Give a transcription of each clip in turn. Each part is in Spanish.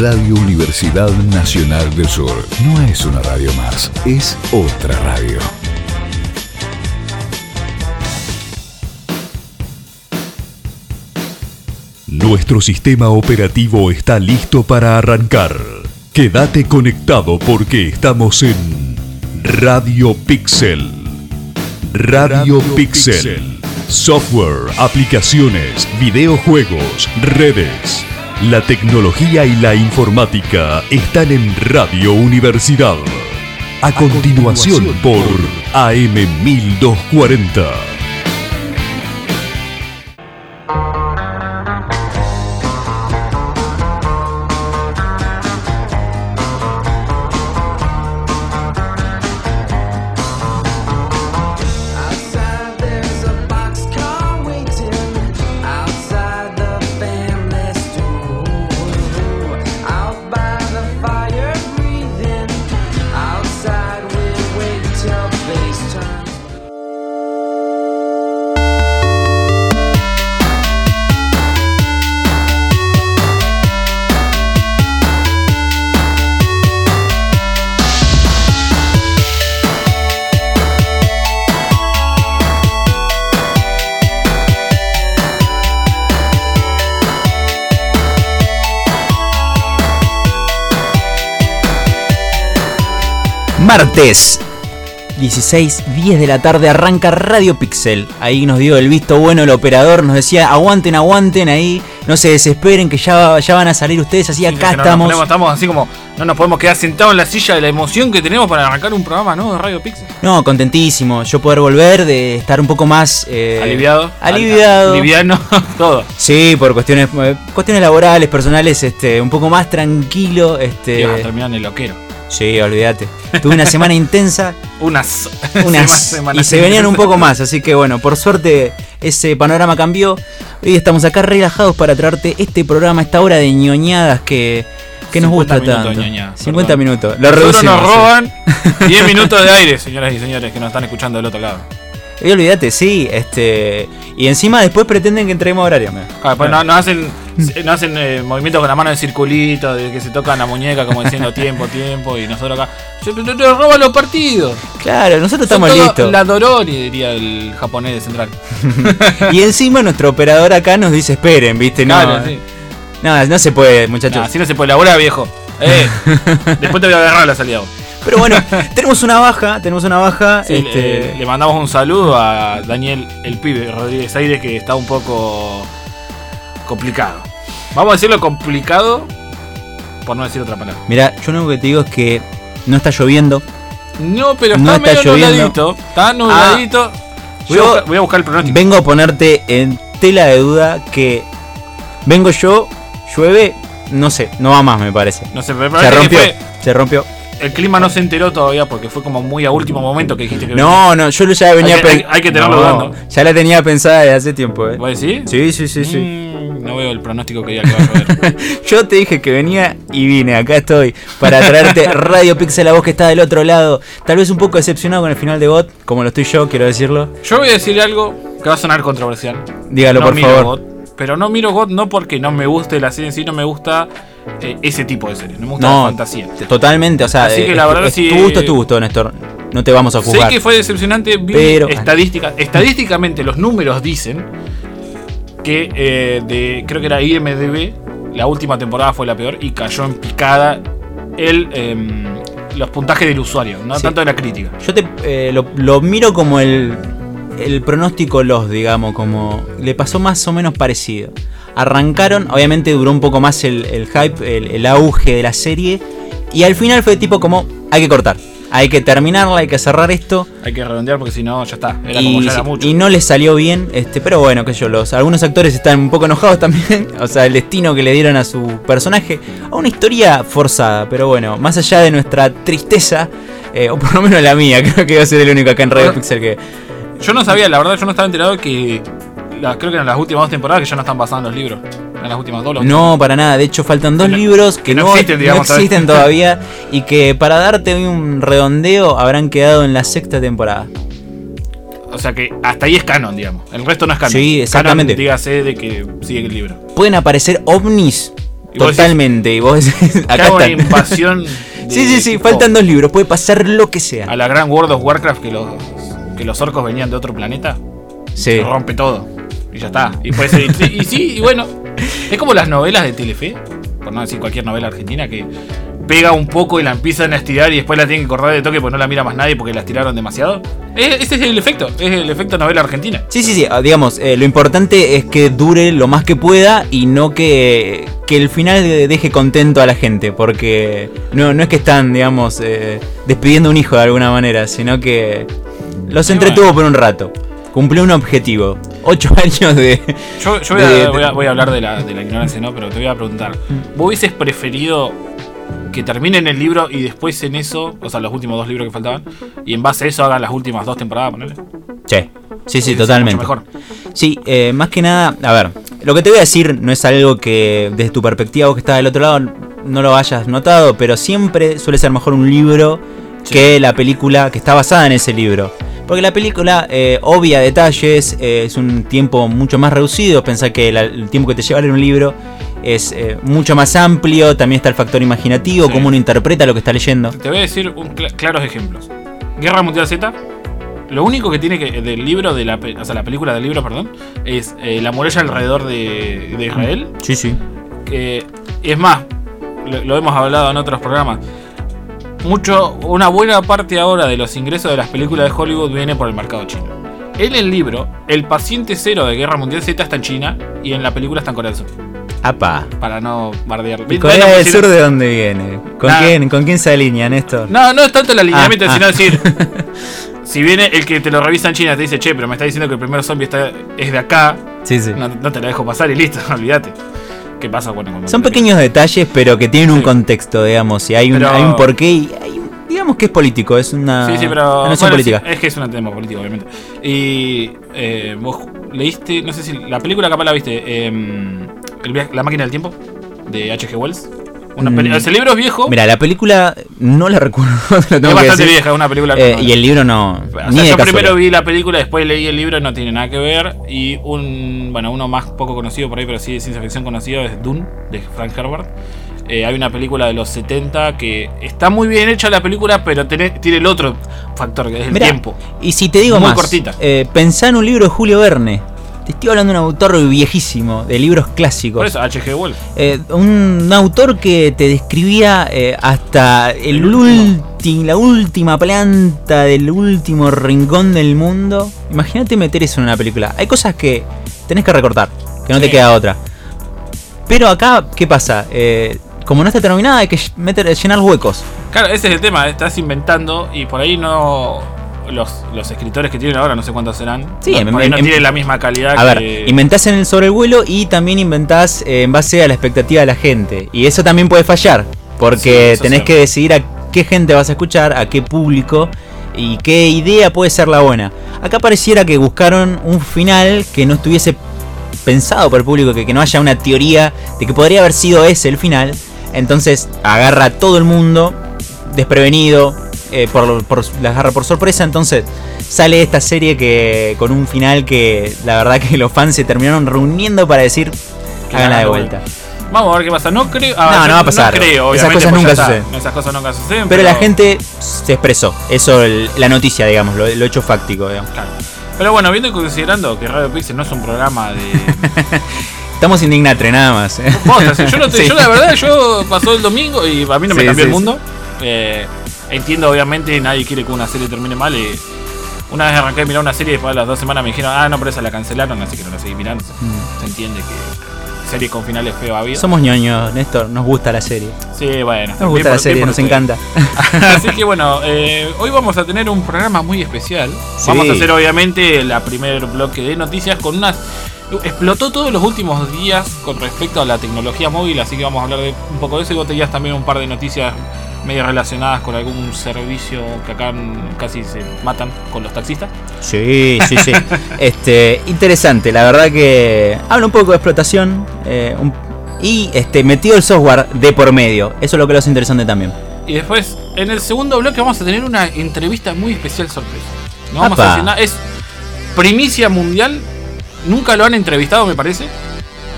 Radio Universidad Nacional del Sur no es una radio más, es otra radio. Nuestro sistema operativo está listo para arrancar. Quédate conectado porque estamos en Radio Pixel. Radio, Pixel. Software, aplicaciones, videojuegos, redes. La tecnología y la informática están en Radio Universidad. A, continuación, por AM 1240. Martes 16, 10 de la tarde arranca Radio Pixel. Ahí nos dio el visto bueno el operador, nos decía aguanten, aguanten ahí, no se desesperen que ya, ya van a salir ustedes, así acá estamos. estamos así como, no nos podemos quedar sentados en la silla de la emoción que tenemos para arrancar un programa ¿no? de Radio Pixel. No, contentísimo, yo poder volver, de estar un poco más... Eh, aliviado. Aliviado. Aliviano, todo. Sí, por cuestiones eh, cuestiones laborales, personales, este un poco más tranquilo. Este, a terminar en el loquero. Sí, olvídate. Tuve una semana intensa. Unas. Unas. y se venían un poco más. Así que bueno, por suerte ese panorama cambió. Hoy estamos acá relajados para traerte este programa, esta hora de ñoñadas que, que nos gusta tanto. 50 minutos. Lo Nosotros nos roban 10 minutos de aire, señoras y señores, que nos están escuchando del otro lado. Y olvídate, sí, este. Y encima después pretenden que entreguemos horario. Ah, pues no, hacen, no hacen eh, movimientos con la mano de circulito, de que se tocan la muñeca como diciendo tiempo, tiempo, y nosotros acá. Yo te, roban los partidos. Claro, nosotros estamos listos. La Dorori, diría el japonés de Central. y encima nuestro operador acá nos dice esperen, ¿viste? No, claro, sí. no, no se puede, muchachos. así no se puede, labura viejo. Eh, después te voy a agarrar la salida. Pero bueno, tenemos una baja, tenemos una baja. este... le, mandamos un saludo a Daniel el pibe Rodríguez Aire que está un poco complicado. Vamos a decirlo complicado por no decir otra palabra. Mira, yo lo único que te digo es que no está lloviendo. No, pero está medio nubladito. Está nubladito. Ah, voy, a voy, a buscar, el pronóstico. Vengo a ponerte en tela de duda que vengo yo, llueve, no sé, no va más me parece. No sé, se rompió. Se rompió el clima no se enteró todavía porque fue como muy a último momento que dijiste que No, no, yo ya venía hay que, hay, que tenerlo dando. Ya la tenía pensada desde hace tiempo, ¿eh? ¿Vos decís? Sí, sí, sí, sí. Mm, no veo el pronóstico que ya a yo te dije que venía y vine, acá estoy para traerte Radio Pixel a vos que está del otro lado. Tal vez un poco decepcionado con el final de Bot, como lo estoy yo, quiero decirlo. Yo voy a decir algo que va a sonar controversial. Dígalo, por favor. pero no miro God no porque no me guste la serie en sí, no me gusta eh, ese tipo de series. No me gusta la fantasía. Totalmente, o sea, Así que la verdad es, tu gusto es tu gusto, Néstor. No te vamos a juzgar. Sé que fue decepcionante, pero estadística, estadísticamente los números dicen que eh, de creo que era IMDb la última temporada fue la peor y cayó en picada el em, los puntajes del usuario, no tanto de la crítica. Yo te eh, lo, miro como el el pronóstico los, digamos, como le pasó más o menos parecido arrancaron, obviamente duró un poco más el, hype, el, auge de la serie, y al final fue tipo como, hay que cortar. Hay que terminarla, hay que cerrar esto. Hay que redondear porque si no, ya está. Era y, como ya era mucho. y no les salió bien, este, pero bueno, que yo, los, algunos actores están un poco enojados también. o sea, el destino que le dieron a su personaje. A una historia forzada, pero bueno, más allá de nuestra tristeza, eh, o por lo menos la mía, creo que iba a ser el único acá en Radio Pixel que. Yo no sabía, la verdad, yo no estaba enterado que creo que en las últimas dos temporadas que ya no están pasando los libros. En las últimas dos. No, para nada. De hecho, faltan dos libros que, no, existen, todavía y que para darte un redondeo habrán quedado en la sexta temporada. O sea que hasta ahí es canon, digamos. El resto no es canon. Sí, exactamente. dígase de que sigue el libro. Pueden aparecer ovnis Totalmente. y vos acá está. una invasión. sí, sí, sí. Faltan dos libros. Puede pasar lo que sea. A la gran World of Warcraft que los, que los orcos venían de otro planeta. Sí. Se rompe todo. Y ya está. Y puede ser. y, y sí, y bueno. Es como las novelas de Telefe. Por no decir cualquier novela argentina que pega un poco y la empiezan a estirar y después la tienen que correr de toque porque no la mira más nadie porque la estiraron demasiado. ese es el efecto, es el efecto novela argentina. Sí, sí, sí, ah, digamos, eh, lo importante es que dure lo más que pueda y no que, que el final deje contento a la gente, porque no, no es que están, digamos, eh, despidiendo un hijo de alguna manera, sino que los entretuvo por un rato. Cumplió un objetivo. Ocho años de. Yo, voy, a, hablar de la, de la ignorancia, ¿no? Pero te voy a preguntar. ¿Vos hubieses preferido que terminen el libro y después en eso, o sea, los últimos dos libros que faltaban, y en base a eso hagan las últimas dos temporadas, ponele. Sí, sí, sí, totalmente. Mejor. Sí, eh, más que nada, a ver, lo que te voy a decir no es algo que desde tu perspectiva, vos que estás del otro lado, no lo hayas notado, pero siempre suele ser mejor un libro que la película que está basada en ese libro. Porque la película eh, obvia detalles, eh, es un tiempo mucho más reducido. Pensá que el tiempo que te lleva a leer un libro es eh, mucho más amplio, también está el factor imaginativo, cómo uno interpreta lo que está leyendo. Te voy a decir claros ejemplos. Guerra Mundial Z, lo único que tiene que del libro, de la, o sea, la película del libro, perdón, es la muralla alrededor de, Israel. Sí, sí. es más, lo, hemos hablado en otros programas. Mucho, una buena parte ahora de los ingresos de las películas de Hollywood viene por el mercado chino. En el libro, el paciente cero de Guerra Mundial Z está en China y en la película está en Corea del Sur. Apa. Para no bardear. ¿Y Corea del Sur de dónde viene? ¿Con quién, ¿Con quién se alinea, Néstor? No, no es tanto el alineamiento, ah, sino ah. decir. si viene el que te lo revisa en China te dice, che, pero me está diciendo que el primer zombie está, es de acá. Sí, sí. No, te la dejo pasar y listo, olvídate. ¿Qué pasa? Bueno, Son pequeños detalles, pero que tienen un contexto, digamos. Y hay un, hay un porqué y hay digamos que es político, es una, sí, sí, pero, política. Es que es un tema político, obviamente. Y eh, vos leíste, no sé si la película capaz la viste, eh, la máquina del tiempo de H.G. Wells. Una mm. Ese libro es viejo. Mira, la película no la recuerdo. es bastante vieja, es una película. Eh, y el libro no. yo primero vi la película, después leí el libro, no tiene nada que ver. Y un, bueno, uno más poco conocido por ahí, pero sí de ciencia ficción conocido es Dune, de Frank Herbert. Eh, hay una película de los 70 que está muy bien hecha la película, pero tiene, tiene el otro factor, que es el tiempo. Y si te digo muy más, cortita. Eh, pensá en un libro de Julio Verne. Te estoy hablando de un autor viejísimo, de libros clásicos. Por eso, H.G. Wells. Eh, un, autor que te describía hasta el, la última planta del último rincón del mundo. Imagínate meter eso en una película. Hay cosas que tenés que recortar, que no te queda otra. Pero acá, ¿qué pasa? Eh, como no está terminada, hay que meter, llenar huecos. Claro, ese es el tema, estás inventando y por ahí no. Los, escritores que tienen ahora, no sé cuántos serán. Sí, no, no tienen la misma calidad. A ver, inventás en el sobre el vuelo y también inventás eh, en base a la expectativa de la gente. Y eso también puede fallar, porque tenés que decidir a qué gente vas a escuchar, a qué público y qué idea puede ser la buena. Acá pareciera que buscaron un final que no estuviese pensado por el público, que, que no haya una teoría de que podría haber sido ese el final entonces agarra a todo el mundo desprevenido, eh, por, la agarra por sorpresa. Entonces sale esta serie que con un final que la verdad que los fans se terminaron reuniendo para decir háganla de vuelta. Vamos a ver qué pasa. No creo. Ah, no, no va a pasar. creo, Esas cosas nunca suceden. Esas cosas nunca suceden. Pero, la gente se expresó. Eso, la noticia, digamos, lo, hecho fáctico, digamos. Pero bueno, viendo y considerando que Radio Pixel no es un programa de. Estamos indignatre nada más. ¿eh? yo, la verdad, yo pasó el domingo y a mí no me cambió el mundo. Eh, entiendo, obviamente, nadie quiere que una serie termine mal. Y una vez arranqué a mirar una serie y después de las dos semanas me dijeron, ah, no, pero esa la cancelaron, así que no la seguí mirando. Mm. Se entiende que serie con finales feo había. Somos ñoños, Néstor, nos gusta la serie. Sí, bueno. Nos gusta la serie, nos encanta. Así que bueno, eh, hoy vamos a tener un programa muy especial. Vamos a hacer obviamente la primer bloque de noticias con unas explotó todos los últimos días con respecto a la tecnología móvil, así que vamos a hablar de un poco de eso y vos tenías también un par de noticias medio relacionadas con algún servicio que acá casi se matan con los taxistas. Sí, sí, sí. este, interesante, la verdad que habla un poco de explotación eh, y este, metido el software de por medio. Eso es lo que lo hace interesante también. Y después, en el segundo bloque vamos a tener una entrevista muy especial sorpresa. No vamos a decir nada, es primicia mundial Nunca lo han entrevistado, me parece.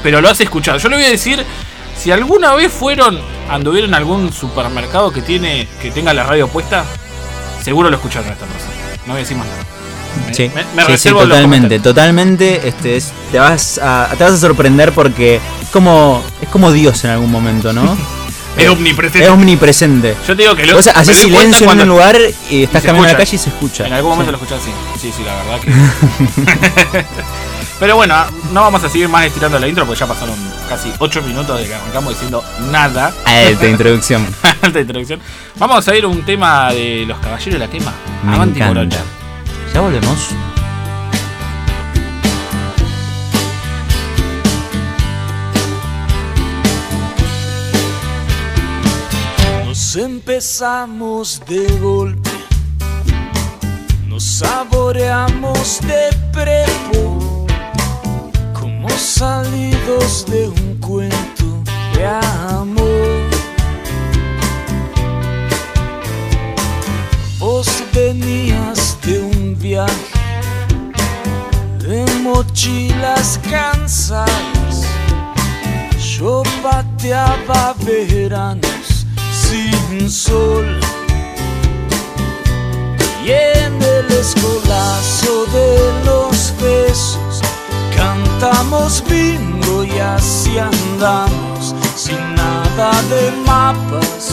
Pero lo has escuchado. Yo le voy a decir Si alguna vez fueron, anduvieron en algún supermercado que tiene que tenga la radio puesta, seguro lo escucharon esta persona. No voy a decir más nada. Sí, sí, totalmente, totalmente. Este, te, vas a, te vas a sorprender porque es como, es como Dios en algún momento, ¿no? Es omnipresente. Es omnipresente. Yo te digo que lo, o sea, haces silencio en un lugar y estás caminando en la calle y se escucha. En algún momento lo escuchas, sí. Sí, sí, la verdad que. Pero bueno, no vamos a seguir más estirando la intro porque ya pasaron casi 8 minutos de que arrancamos diciendo nada. Alta introducción. Alta introducción. Vamos a ir a un tema de los caballeros de la quema. Me encanta. Ya volvemos. empezamos de golpe, nos saboreamos de prepo, salidos de un cuento de amor. Vos venías de un viaje de mochilas cansadas, yo pateaba verano sin sol. Y en el escolazo de los besos cantamos bingo y así andamos sin nada de mapas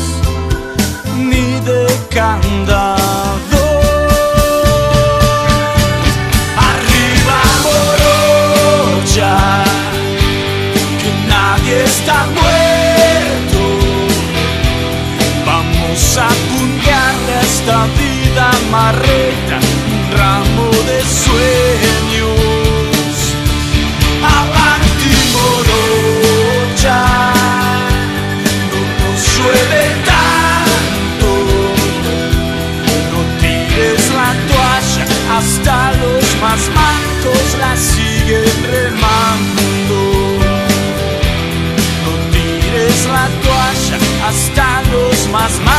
ni de candado. Arriba morocha, que nadie está muerto. a esta vida marreta un ramo de sueños. Hasta los más mancos la siguen remando. No tires la toalla, hasta los más mancos.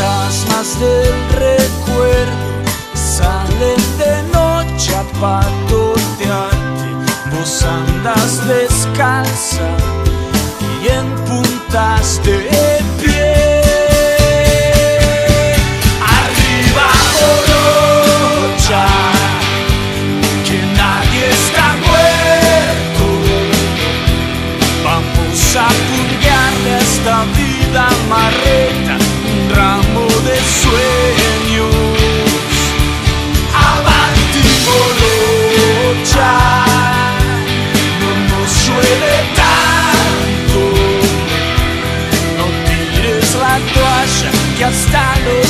fantasmas del recuerdo salen de noche a patotearte. Vos andas descalza y en puntas de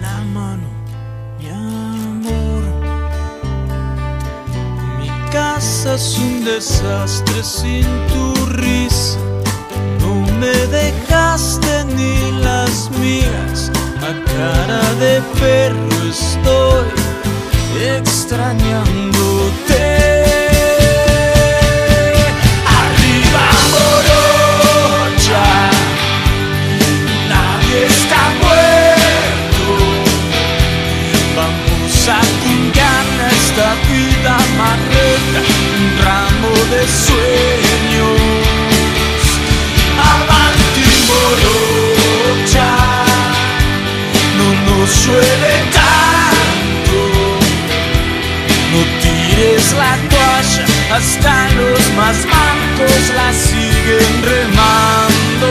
La mano, mi amor. Mi casa es un desastre sin tu risa, no me dejaste ni las migas, a cara de perro estoy extrañándote. De sueños. Avanti morocha, no nos suele tanto. No tires la toalla, hasta los más mancos la siguen remando.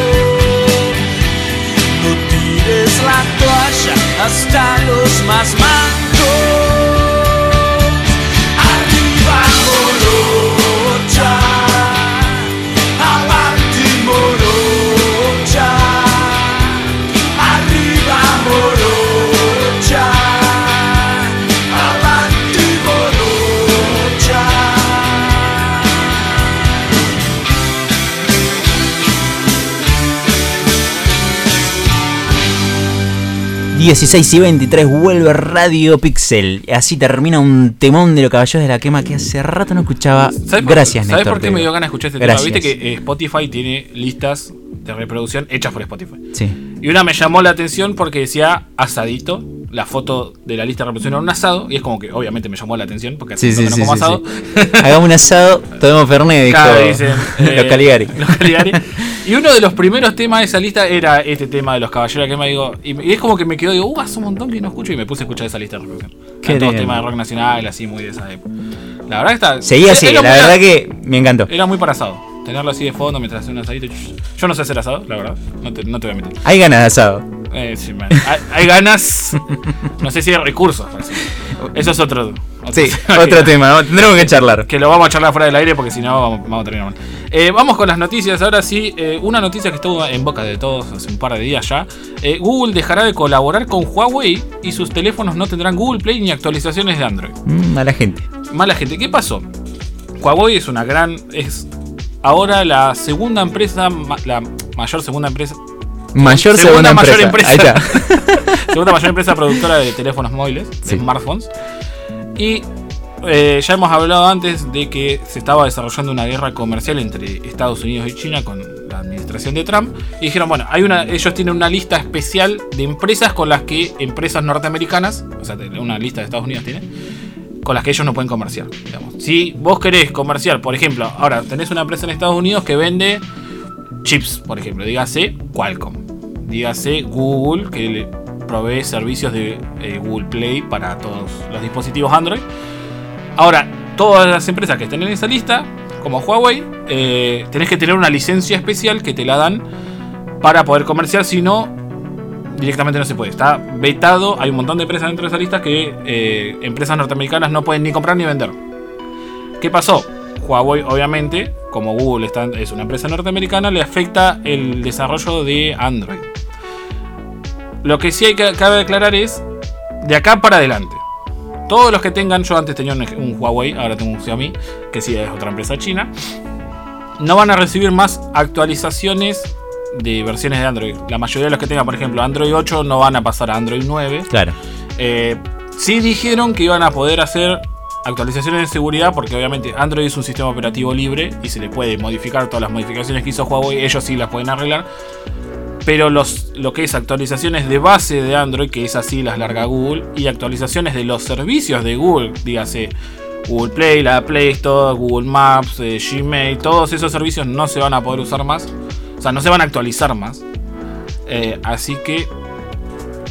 No tires la toalla, hasta los más mancos. 16 y 23 vuelve Radio Pixel. Así termina un temón de los caballos de la quema que hace rato no escuchaba. ¿Sabes Gracias, ¿Sabes por qué me dio ganas de escuchar este Gracias. tema? Viste que eh, Spotify tiene listas de reproducción hechas por Spotify. Sí. Y una me llamó la atención porque decía asadito. La foto de la lista de reproducción era un asado. Y es como que obviamente me llamó la atención porque Sí, sí, que sí, no como asado. Hagamos un asado, tomemos Fernet, dijo Claro, dicen, los eh, Caligari. los Caligari. Y uno de los primeros temas de esa lista era este tema de los caballeros que me digo. Y, es como que me quedó, digo, uh, hace un montón que no escucho. Y me puse a escuchar esa lista de reproducción. Qué todos temas de rock nacional, así muy de esa época. La verdad que está. Seguía así, la verdad que me encantó. Era muy para asado. Tenerlo así de fondo mientras hacía un asadito. Yo no sé hacer asado, la verdad. No te, no te voy a mentir. Hay ganas de asado. Eh, sí, man. hay, hay ganas. No sé si hay recursos. hacer. Eso es otro. otro Sí, tema otro tema, ¿no? tendremos que charlar. Que lo vamos a charlar fuera del aire porque si no vamos, vamos a terminar mal. Eh, vamos con las noticias. Ahora sí, eh, una noticia que estuvo en boca de todos hace un par de días ya. Eh, Google dejará de colaborar con Huawei y sus teléfonos no tendrán Google Play ni actualizaciones de Android. Mm, a la gente. Mala gente, ¿qué pasó? Huawei es una gran. es ahora la segunda empresa, la mayor segunda empresa. Mayor segunda, Segunda mayor empresa. empresa. Ahí está. segunda mayor empresa productora de teléfonos móviles, de smartphones. Y eh, ya hemos hablado antes de que se estaba desarrollando una guerra comercial entre Estados Unidos y China con la administración de Trump. Y dijeron, bueno, hay una, ellos tienen una lista especial de empresas con las que empresas norteamericanas, o sea, una lista de Estados Unidos tiene, con las que ellos no pueden comerciar. Si vos querés comerciar, por ejemplo, ahora tenés una empresa en Estados Unidos que vende chips, por ejemplo, dígase Qualcomm, dígase Google, que le provee servicios de eh, Google Play para todos los dispositivos Android. Ahora, todas las empresas que estén en esa lista, como Huawei, eh, tenés que tener una licencia especial que te la dan para poder comerciar, si no, directamente no se puede. Está vetado, hay un montón de empresas dentro de esa lista que eh, empresas norteamericanas no pueden ni comprar ni vender. ¿Qué pasó? Huawei, obviamente, como Google es una empresa norteamericana, le afecta el desarrollo de Android. Lo que sí hay que cabe aclarar es de acá para adelante. Todos los que tengan, yo antes tenía un Huawei, ahora tengo un Xiaomi, que sí es otra empresa china, no van a recibir más actualizaciones de versiones de Android. La mayoría de los que tengan, por ejemplo, Android 8 no van a pasar a Android 9. Claro. Eh, sí dijeron que iban a poder hacer actualizaciones de seguridad porque obviamente Android es un sistema operativo libre y se le puede modificar todas las modificaciones que hizo Huawei, ellos sí las pueden arreglar. Pero los, lo que es actualizaciones de base de Android, que es así, las larga Google, y actualizaciones de los servicios de Google, dígase Google Play, la Play Store, Google Maps, eh, Gmail, todos esos servicios no se van a poder usar más. O sea, no se van a actualizar más. Eh, así que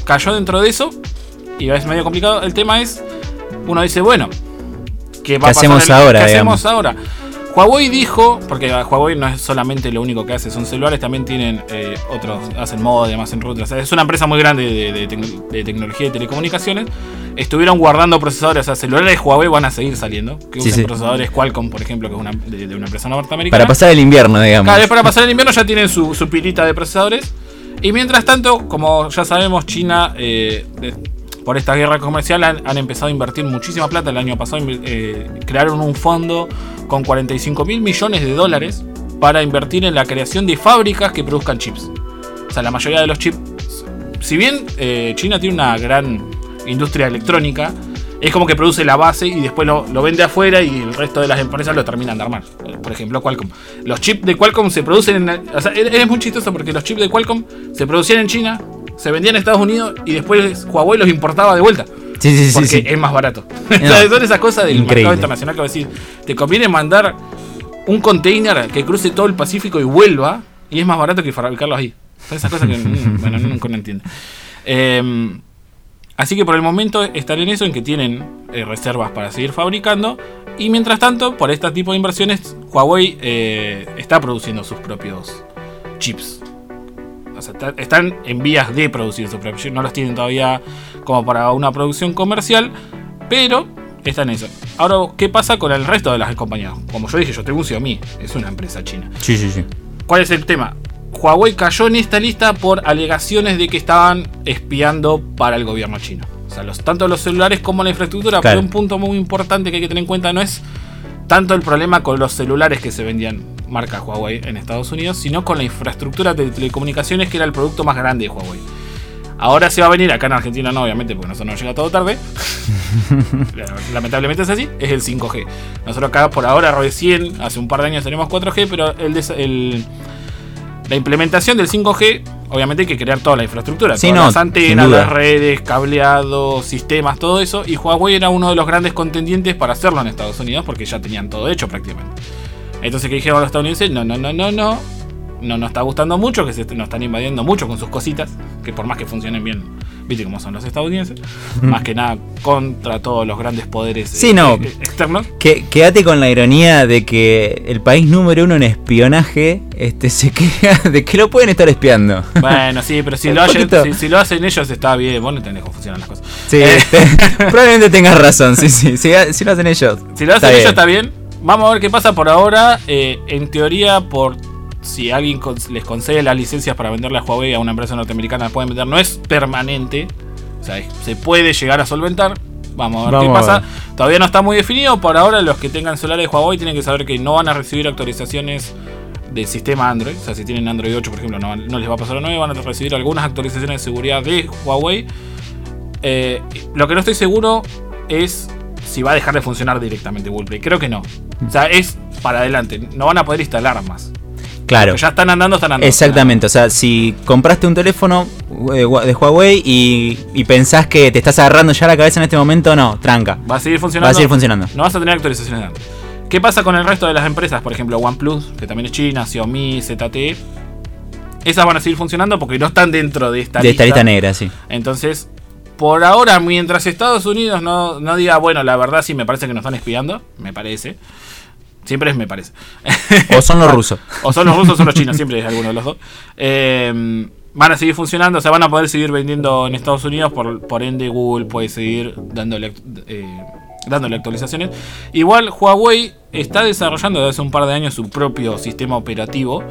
cayó dentro de eso y es medio complicado. El tema es, uno dice, bueno, ¿qué va ¿Qué a pasar hacemos ahora, ¿Qué digamos? hacemos ahora? Huawei dijo, porque Huawei no es solamente lo único que hace, son celulares, también tienen eh, otros, hacen modem, hacen routers. O sea, es una empresa muy grande de, de tec- de tecnología y telecomunicaciones. Estuvieron guardando procesadores, o sea, celulares de Huawei van a seguir saliendo. Que Sí, usan sí. procesadores Qualcomm, por ejemplo, que es una, de, de una empresa norteamericana. Para pasar el invierno, digamos. Cada vez para pasar el invierno ya tienen su, su pilita de procesadores. Y mientras tanto, como ya sabemos, China, eh, por esta guerra comercial, han, han empezado a invertir muchísima plata. El año pasado eh, crearon un fondo con 45 mil millones de dólares para invertir en la creación de fábricas que produzcan chips. O sea, la mayoría de los chips, si bien eh, China tiene una gran industria electrónica, es como que produce la base y después lo, vende afuera y el resto de las empresas lo terminan de armar. Por ejemplo, Qualcomm. Los chips de Qualcomm se producen en. O es muy chistoso porque los chips de Qualcomm se producían en China, se vendían en Estados Unidos y después Huawei los importaba de vuelta. Sí, sí, sí. Porque es más barato. son esas cosas del mercado internacional que a decir. Te conviene mandar un container que cruce todo el Pacífico y vuelva y es más barato que fabricarlo ahí. Son esas cosas que, mm, bueno, nunca no entiendo. Eh, Así que por el momento están en eso, en que tienen eh, reservas para seguir fabricando. Y mientras tanto, por este tipo de inversiones, Huawei eh, está produciendo sus propios chips. O sea, están en vías de producir chips. No los tienen todavía como para una producción comercial. Pero están en eso. Ahora, ¿qué pasa con el resto de las compañías? Como yo dije, yo tengo un Xiaomi. Es una empresa china. Sí, sí, sí. ¿Cuál es el tema? Huawei cayó en esta lista por alegaciones de que estaban espiando para el gobierno chino. O sea, los, tanto los celulares como la infraestructura. Pero un punto muy importante que hay que tener en cuenta no es tanto el problema con los celulares que se vendían marca Huawei en Estados Unidos, sino con la infraestructura de telecomunicaciones que era el producto más grande de Huawei. Ahora se va a venir, acá en Argentina no, obviamente, porque nosotros nos llega todo tarde. Lamentablemente es así, es el 5G. Nosotros acá por ahora recién, hace un par de años tenemos 4G, pero el, el la implementación del 5G, obviamente hay que crear toda la infraestructura, sí, todas las antenas, las redes, cableados, sistemas, todo eso. Y Huawei era uno de los grandes contendientes para hacerlo en Estados Unidos porque ya tenían todo hecho prácticamente. Entonces, ¿qué dijeron los estadounidenses? No, no, no, no, no. No nos está gustando mucho, que se nos están invadiendo mucho con sus cositas, que por más que funcionen bien viste cómo son los estadounidenses, más que nada contra todos los grandes poderes eh, eh, externos. Que, quédate con la ironía de que el país número uno en espionaje este, se queja de que lo pueden estar espiando. Bueno, sí, pero si, lo, si, lo, hacen ellos está bien, vos no entendés cómo funcionan las cosas. Sí, eh, este, probablemente tengas razón, sí, sí, si, lo hacen ellos. Si lo hacen ellos está bien. Vamos a ver qué pasa por ahora. en teoría, por si alguien les concede las licencias para venderle a Huawei a una empresa norteamericana, pueden vender, no es permanente. O sea, se puede llegar a solventar. Vamos a ver qué pasa. Todavía no está muy definido. Por ahora, los que tengan celulares de Huawei tienen que saber que no van a recibir actualizaciones del sistema Android. O sea, si tienen Android 8, por ejemplo, no, les va a pasar a 9. Van a recibir algunas actualizaciones de seguridad de Huawei. Eh, lo que no estoy seguro es si va a dejar de funcionar directamente Google Creo que no. O sea, es para adelante. No van a poder instalar más. Claro. ya están andando, están andando. Exactamente, o sea, si compraste un teléfono eh, de Huawei y, pensás que te estás agarrando ya la cabeza en este momento, no, tranca. Va a seguir funcionando. Va a seguir funcionando. No vas a tener actualizaciones de Android. ¿Qué pasa con el resto de las empresas? Por ejemplo, OnePlus, que también es China, Xiaomi, ZTE. Esas van a seguir funcionando porque no están dentro de esta de lista. De esta lista negra, sí. Entonces, por ahora, mientras Estados Unidos no, no diga, bueno, la verdad sí me parece que nos están espiando, me parece. Siempre es, me parece. O son los rusos. o son los rusos o son los chinos, siempre es alguno de los dos. Eh, van a seguir funcionando, o sea, van a poder seguir vendiendo en Estados Unidos, por, por ende Google puede seguir dándole, eh, dándole actualizaciones. Igual Huawei está desarrollando desde hace un par de años su propio sistema operativo,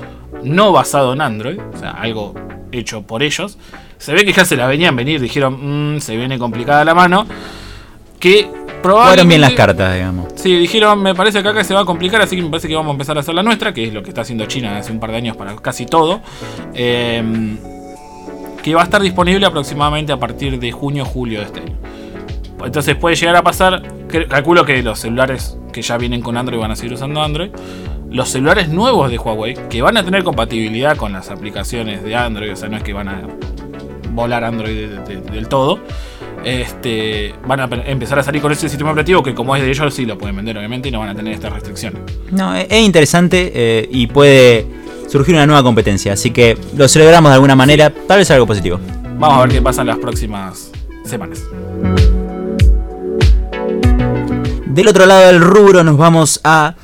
no basado en Android, o sea, algo hecho por ellos. Se ve que ya se la venían venir, dijeron, mm, se viene complicada la mano. Que Fueron bien las cartas, digamos. Sí, dijeron, me parece que acá se va a complicar, así que me parece que vamos a empezar a hacer la nuestra, que es lo que está haciendo China hace un par de años para casi todo. Em, que va a estar disponible aproximadamente a partir de junio julio de este año. Entonces puede llegar a pasar, calculo que los celulares que ya vienen con Android van a seguir usando Android. Los celulares nuevos de Huawei, que van a tener compatibilidad con las aplicaciones de Android, o sea, no es que van a volar Android del todo este, van a empezar a salir con ese sistema operativo que como es de ellos sí lo pueden vender obviamente y no van a tener esta restricción. No, es, interesante eh, y puede surgir una nueva competencia, así que lo celebramos de alguna manera, tal vez algo positivo. Vamos a ver qué pasa en las próximas semanas. Del otro lado del rubro nos vamos a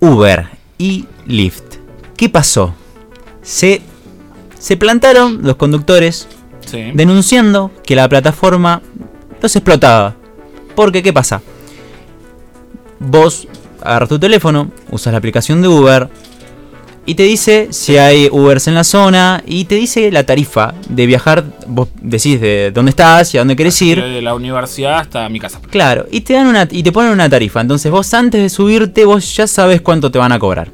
Uber y Lyft. ¿Qué pasó? Se, se plantaron los conductores denunciando que la plataforma los explotaba. Porque, ¿qué pasa? Vos agarras tu teléfono, usas la aplicación de Uber y te dice si hay Ubers en la zona y te dice la tarifa de viajar. Vos decís de dónde estás y a dónde querés ir. De la universidad hasta mi casa. Claro, y te dan una y te ponen una tarifa. Entonces vos antes de subirte vos ya sabes cuánto te van a cobrar.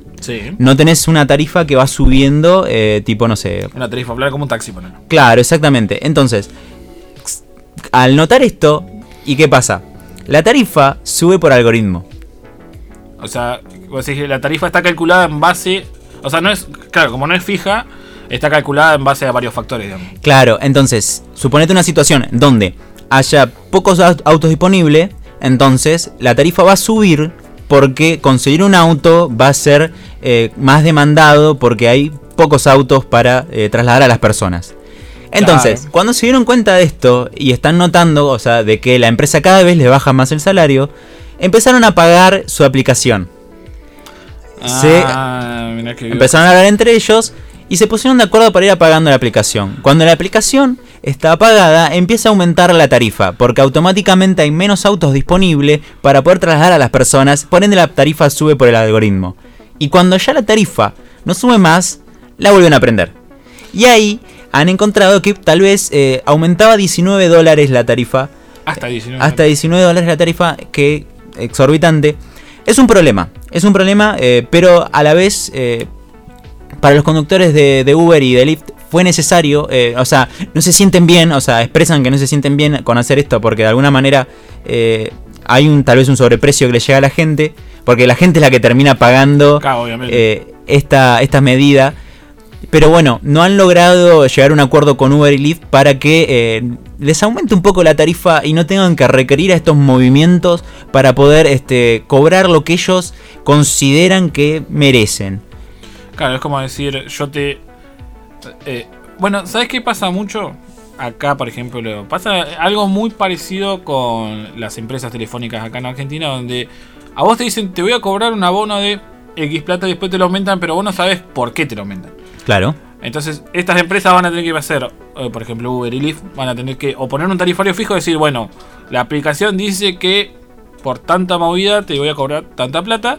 No tenés una tarifa que va subiendo, eh, tipo, no sé. Una tarifa hablar como un taxi, por Claro, exactamente. Entonces, al notar esto, ¿y qué pasa? La tarifa sube por algoritmo. O sea, la tarifa está calculada en base. O sea, no es. Claro, como no es fija, está calculada en base a varios factores, digamos. Claro, entonces, suponete una situación donde haya pocos autos disponibles, entonces la tarifa va a subir porque conseguir un auto va a ser eh, más demandado porque hay pocos autos para eh, trasladar a las personas. Entonces, cuando se dieron cuenta de esto y están notando, o sea, de que la empresa cada vez le baja más el salario, empezaron a pagar su aplicación. Ah, empezaron a hablar entre ellos y se pusieron de acuerdo para ir apagando la aplicación. Cuando la aplicación está apagada, empieza a aumentar la tarifa, porque automáticamente hay menos autos disponibles para poder trasladar a las personas, por ende la tarifa sube por el algoritmo. Y cuando ya la tarifa no sube más, la vuelven a prender. Y ahí han encontrado que tal vez eh, aumentaba 19 dólares la tarifa. Hasta 19. Hasta 19 dólares la tarifa, que exorbitante. Es un problema, es un problema, eh, pero a la vez eh, para los conductores de, Uber y de Lyft fue necesario, o sea, no se sienten bien, o sea, expresan que no se sienten bien con hacer esto porque de alguna manera hay un tal vez un sobreprecio que le llega a la gente, porque la gente es la que termina pagando esta, esta medida. Pero bueno, no han logrado llegar a un acuerdo con Uber y Lyft para que eh, les aumente un poco la tarifa y no tengan que requerir a estos movimientos para poder este, cobrar lo que ellos consideran que merecen. Claro, es como decir, yo te... Eh, bueno, ¿sabes qué pasa mucho? Acá, por ejemplo, pasa algo muy parecido con las empresas telefónicas acá en Argentina, donde a vos te dicen, te voy a cobrar un abono de X plata y después te lo aumentan, pero vos no sabes por qué te lo aumentan. Claro. Entonces, estas empresas van a tener que hacer, eh, por ejemplo, Uber y Lyft, van a tener que o poner un tarifario fijo y decir, bueno, la aplicación dice que por tanta movida te voy a cobrar tanta plata.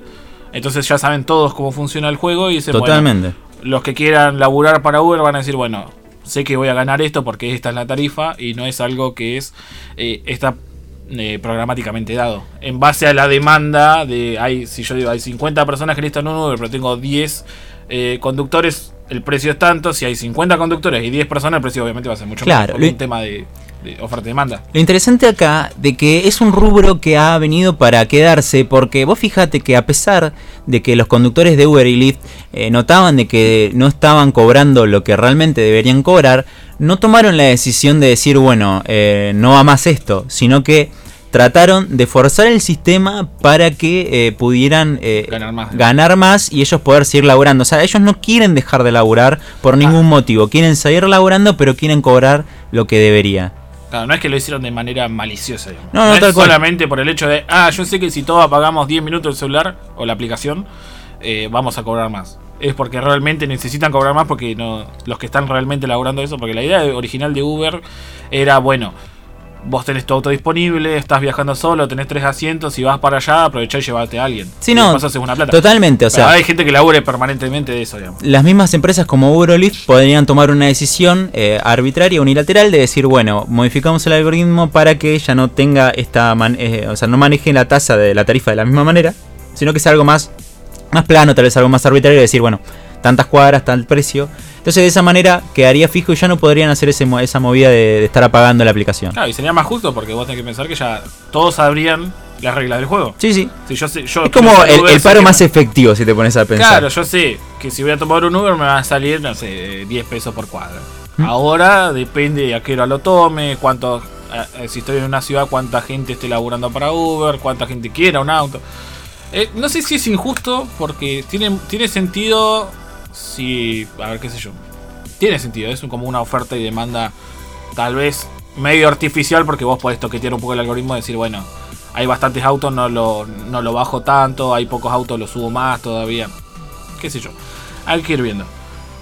Entonces ya saben todos cómo funciona el juego y dicen, Totalmente. los que quieran laburar para Uber van a decir, bueno, sé que voy a ganar esto porque esta es la tarifa y no es algo que es eh, está eh, programáticamente dado. En base a la demanda de, hay, si yo digo, hay 50 personas que listan un Uber, pero tengo 10 eh, conductores, el precio es tanto. Si hay 50 conductores y 10 personas, el precio obviamente va a ser mucho claro, más. un tema de, oferta y demanda. Lo interesante acá de que es un rubro que ha venido para quedarse, porque vos fíjate que a pesar de que los conductores de Uber y Lyft eh, notaban de que no estaban cobrando lo que realmente deberían cobrar, no tomaron la decisión de decir, bueno, eh, no va más esto, sino que trataron de forzar el sistema para que eh, pudieran eh, ganar, más. y ellos poder seguir laburando. O sea, ellos no quieren dejar de laburar por ningún ah. motivo. Quieren seguir laburando, pero quieren cobrar lo que debería. Claro, no es que lo hicieron de manera maliciosa. No, no, es solamente por el hecho de, ah, yo sé que si todos apagamos 10 minutos el celular o la aplicación, eh, vamos a cobrar más. Es porque realmente necesitan cobrar más porque no los que están realmente laburando eso, porque la idea original de Uber era, bueno, vos tenés tu auto disponible, estás viajando solo, tenés tres asientos y vas para allá, aprovechá y llevarte a alguien. Sí, no, una plata. totalmente, o sea, hay gente que labure permanentemente de eso, digamos. Las mismas empresas como Uber podrían tomar una decisión eh, arbitraria, unilateral, de decir, bueno, modificamos el algoritmo para que ya no tenga esta, eh, o sea, no maneje la tasa de la tarifa de la misma manera, sino que sea algo más, más plano, tal vez algo más arbitrario, de decir, bueno, tantas cuadras, tal precio. Entonces de esa manera quedaría fijo y ya no podrían hacer ese, esa movida de, estar apagando la aplicación. Claro, y sería más justo porque vos tenés que pensar que ya todos sabrían las reglas del juego. Sí, sí. yo es como el, paro más efectivo si te pones a pensar. Claro, yo sé que si voy a tomar un Uber me va a salir, no sé, 10 pesos por cuadra. ¿Mm? Ahora depende a qué hora lo tome, cuánto, eh, si estoy en una ciudad, cuánta gente esté laburando para Uber, cuánta gente quiera un auto. Eh, no sé si es injusto porque tiene, tiene sentido si. A ver, qué sé yo. Tiene sentido, es como una oferta y demanda tal vez medio artificial porque vos podés toquetear un poco el algoritmo y decir, bueno, hay bastantes autos, no lo, no lo bajo tanto, hay pocos autos, lo subo más todavía. Qué sé yo. Hay que ir viendo.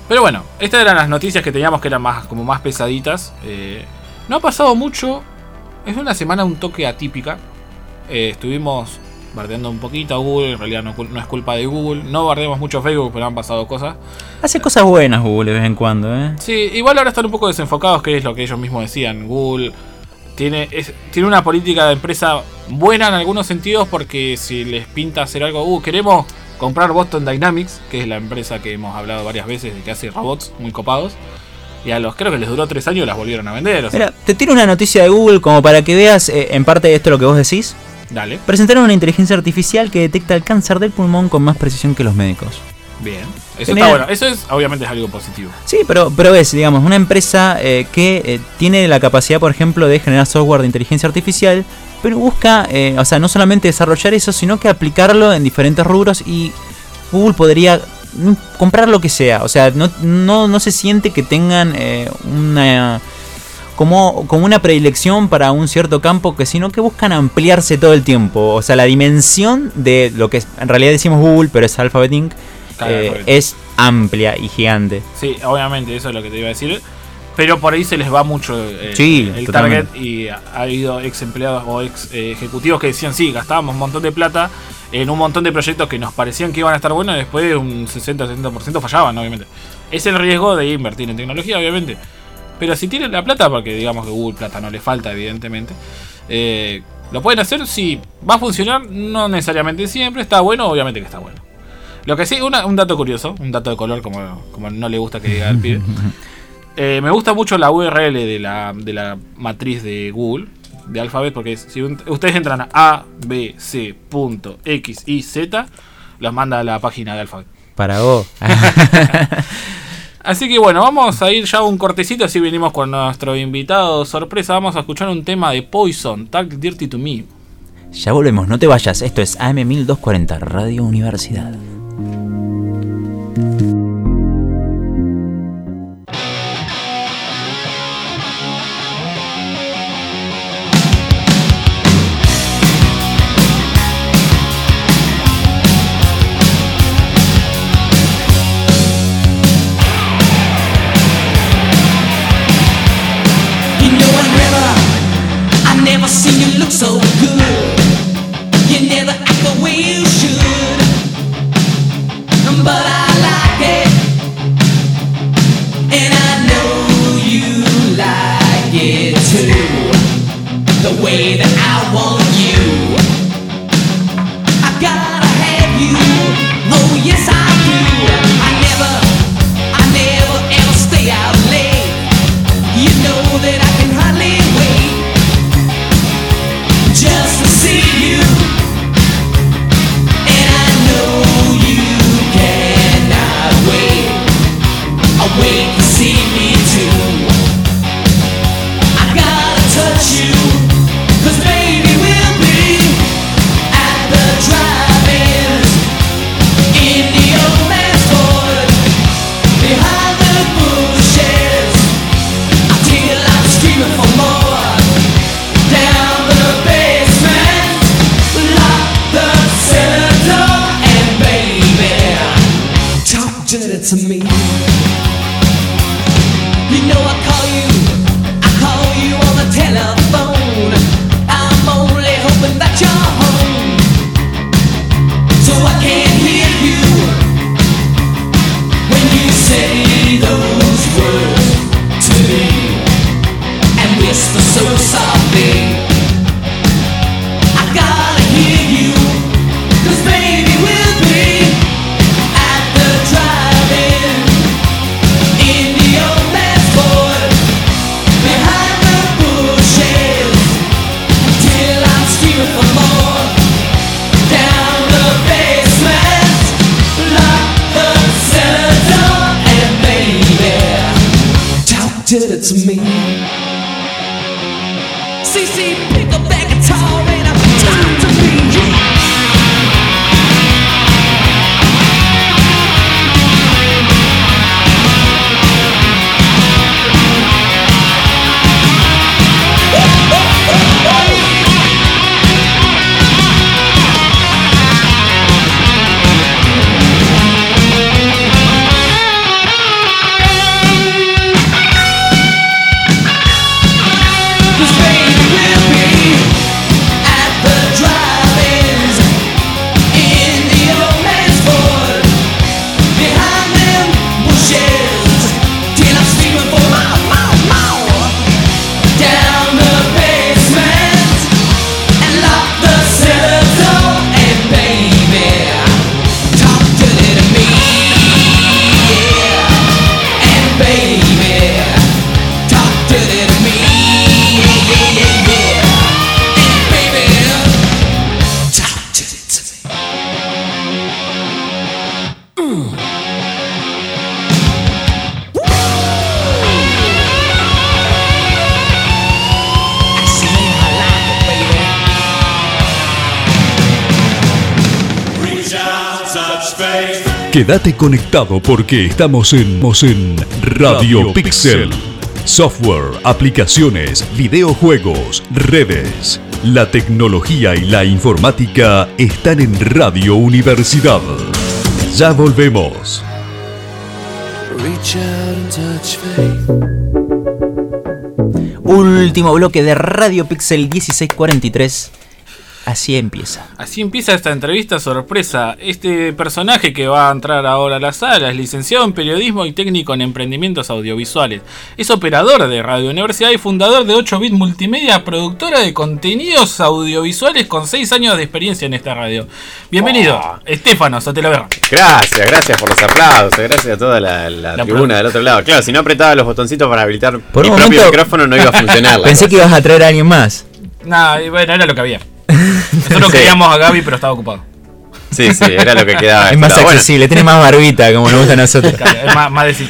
Pero bueno, estas eran las noticias que teníamos que eran más, como más pesaditas. Eh, no ha pasado mucho. Es una semana un toque atípica. Eh, estuvimos bardeando un poquito a Google, en realidad no, es culpa de Google. No bardeamos mucho Facebook, pero han pasado cosas. Hace cosas buenas Google de vez en cuando, ¿eh? Sí, igual ahora están un poco desenfocados, que es lo que ellos mismos decían. Google tiene, tiene una política de empresa buena en algunos sentidos, porque si les pinta hacer algo, uh, queremos comprar Boston Dynamics, que es la empresa que hemos hablado varias veces de que hace robots muy copados. Y a los creo que les duró tres años las volvieron a vender. Mira, te tiro una noticia de Google como para que veas eh, en parte de esto lo que vos decís. Dale. presentaron una inteligencia artificial que detecta el cáncer del pulmón con más precisión que los médicos. Bien. Eso está bueno. Eso es, obviamente, es algo positivo. Sí, pero, pero es, digamos, una empresa eh, que eh, tiene la capacidad, por ejemplo, de generar software de inteligencia artificial, pero busca, eh, o sea, no solamente desarrollar eso, sino que aplicarlo en diferentes rubros y Google podría mm, comprar lo que sea. O sea, no, no, no se siente que tengan una como, como una predilección para un cierto campo, que sino que buscan ampliarse todo el tiempo. O sea, la dimensión de lo que en realidad decimos Google, pero es Alphabet Inc., eh, es amplia y gigante. Sí, obviamente, eso es lo que te iba a decir. Pero por ahí se les va mucho eh, el target y ha habido ex empleados o ex eh, ejecutivos que decían, sí, gastábamos un montón de plata en un montón de proyectos que nos parecían que iban a estar buenos y después un 60-70% fallaban, obviamente. Es el riesgo de invertir en tecnología, obviamente. Pero si tienen la plata, porque digamos que Google plata no le falta, evidentemente, lo pueden hacer. Si va a funcionar, no necesariamente siempre. Está bueno, obviamente que está bueno. Lo que sí, un dato curioso, un dato de color, como, como no le gusta que diga el pibe. Eh, me gusta mucho la URL de la, de la matriz de Google, de Alphabet, porque si ustedes entran a A, B, C, punto, X y Z, los manda a la página de Alphabet. Para vos. Así que bueno, vamos a ir ya un cortecito, así venimos con nuestro invitado sorpresa. Vamos a escuchar un tema de Poison, Talk Dirty to Me. Ya volvemos, no te vayas. Esto es AM1240, Radio Universidad. see you look so good. Quédate conectado porque estamos en, en Radio Pixel. Software, aplicaciones, videojuegos, redes. La tecnología y la informática están en Radio Universidad. Ya volvemos. Último bloque de Radio Pixel 1643 Así empieza. Así empieza esta entrevista sorpresa. Este personaje que va a entrar ahora a la sala es licenciado en periodismo y técnico en emprendimientos audiovisuales. Es operador de Radio Universidad y fundador de 8-Bit Multimedia, productora de contenidos audiovisuales con 6 años de experiencia en esta radio. Bienvenido, oh. Estefano Sotelo Gracias, gracias por los aplausos, gracias a toda la, tribuna del otro lado. Claro, si no apretaba los botoncitos para habilitar por mi propio micrófono no iba a funcionar. Pensé que ibas a traer a alguien más. No, bueno, era lo que había. Nosotros queríamos a Gaby, pero estaba ocupado. Sí, sí, era lo que quedaba. Es más accesible, tiene más barbita, como nos gusta a nosotros.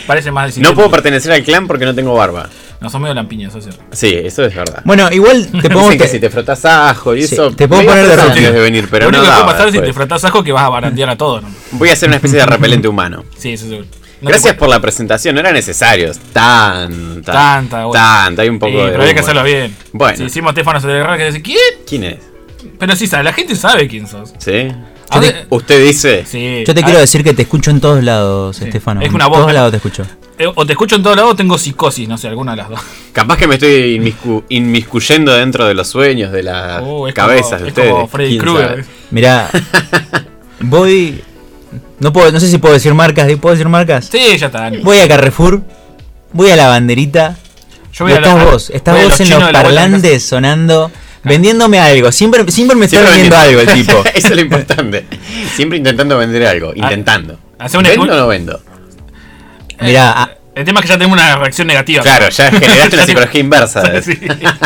parece más No puedo pertenecer al clan porque no tengo barba. No, son medio lampiños, eso es cierto. Sí, eso es verdad. Bueno, igual te pongo. que si te frotas ajo y eso. Te puedo poner de rojo. de venir, pero Lo único que puede pasar es si te frotas ajo que vas a barandear a todos. ¿no? Voy a hacer una especie de repelente humano. Sí, eso seguro. Gracias por la presentación, no era necesario. Tanta. Tanta, bueno. Tanta, hay un poco de. Pero había que hacerlo bien. Bueno. Si hicimos Stefano Celerra, que dice, ¿quién? ¿Quién es? Pero sí, sabe, la gente sabe quién sos. ¿Sí? ¿Usted dice? Sí. Yo te quiero decir que te escucho en todos lados, Estefano. Es una voz. En todos lados te escucho. Eh, o te escucho en todos lados o tengo psicosis, no sé, alguna de las dos. Capaz que me estoy inmiscuyendo dentro de los sueños, de las uh, cabezas de ustedes. Como Freddy Krueger. Mirá, voy. No, puedo, no sé si puedo decir marcas. ¿Puedo decir marcas? Sí, ya está. Voy a Carrefour, voy a la banderita. Yo voy a estás vos, estás vos en los parlantes sonando vendiéndome algo. Siempre, siempre me está vendiendo algo el tipo. Eso es lo importante. Siempre intentando vender algo. Ah, intentando. ¿Vendo o no vendo? Mirá. Ah, el tema es que ya tenemos una reacción negativa. Claro, ya generaste una psicología inversa. sí.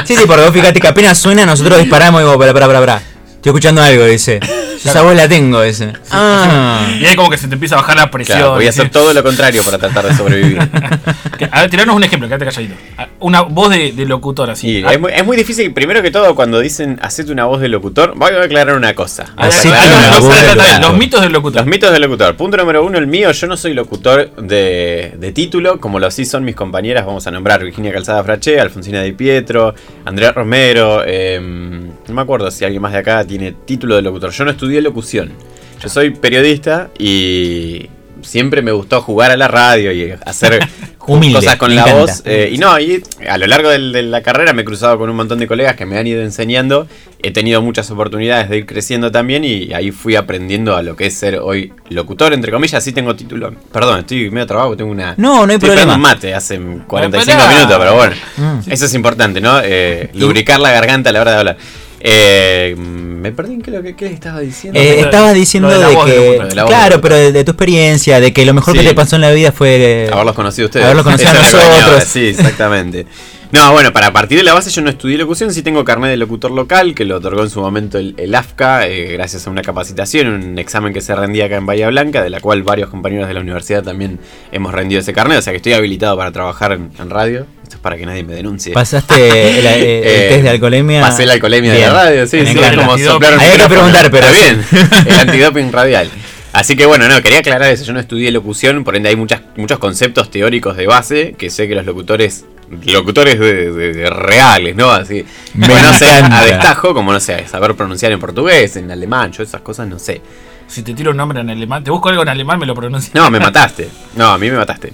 sí, porque vos fíjate que apenas suena, nosotros disparamos y vos, para, para, para, para. Estoy escuchando algo, dice. Esa voz la tengo, ese. Ah. Y ahí como que se te empieza a bajar la presión. voy a hacer todo lo contrario para tratar de sobrevivir. a ver, tirarnos un ejemplo, quédate calladito. Una voz de, locutor así. es, muy, es, muy, difícil, primero que todo, cuando dicen hacete una voz de locutor, voy a aclarar una cosa. Los mitos del locutor. Los mitos del locutor. Punto número uno, el mío, yo no soy locutor de, de título, como lo sí son mis compañeras, vamos a nombrar Virginia Calzada Fraché, Alfonsina Di Pietro, Andrea Romero, eh, no me acuerdo si alguien más de acá tiene título de locutor. Yo no estudié locución. Yo soy periodista y siempre me gustó jugar a la radio y hacer cosas con la voz. Eh, y no, y a lo largo de, la carrera me he cruzado con un montón de colegas que me han ido enseñando. He tenido muchas oportunidades de ir creciendo también y ahí fui aprendiendo a lo que es ser hoy locutor, entre comillas. Sí tengo título. Perdón, estoy medio trabajo, tengo una... No, no hay problema. mate hace 45 minutos, pero bueno. Mm. Eso es importante, ¿no? Eh, lubricar la garganta a la hora de hablar. Eh, me perdí en qué, lo que, estaba diciendo. Eh, estaba diciendo de, que. claro, pero de, tu experiencia, de que lo mejor que te pasó en la vida fue. Haberlos conocido ustedes. Haberlos conocido a nosotros. Sí, exactamente. No, bueno, para partir de la base yo no estudié locución, sí tengo carnet de locutor local, que lo otorgó en su momento el, AFCA, eh, gracias a una capacitación, un examen que se rendía acá en Bahía Blanca, de la cual varios compañeros de la universidad también hemos rendido ese carnet, o sea que estoy habilitado para trabajar en, radio. Esto es para que nadie me denuncie. ¿Pasaste el, eh, test de alcoholemia? Pasé la alcoholemia de la radio, sí, sí, como Hay que preguntar, pero bien. el antidoping radial. Así que bueno, no, quería aclarar eso. Yo no estudié locución, por ende hay muchas, muchos conceptos teóricos de base que sé que los locutores locutores de, reales, ¿no? Así. no sé, a destajo, como no sé, saber pronunciar en portugués, en alemán, yo esas cosas no sé. Si te tiro un nombre en alemán, te busco algo en alemán, me lo pronuncias. No, me mataste. No, a mí me mataste.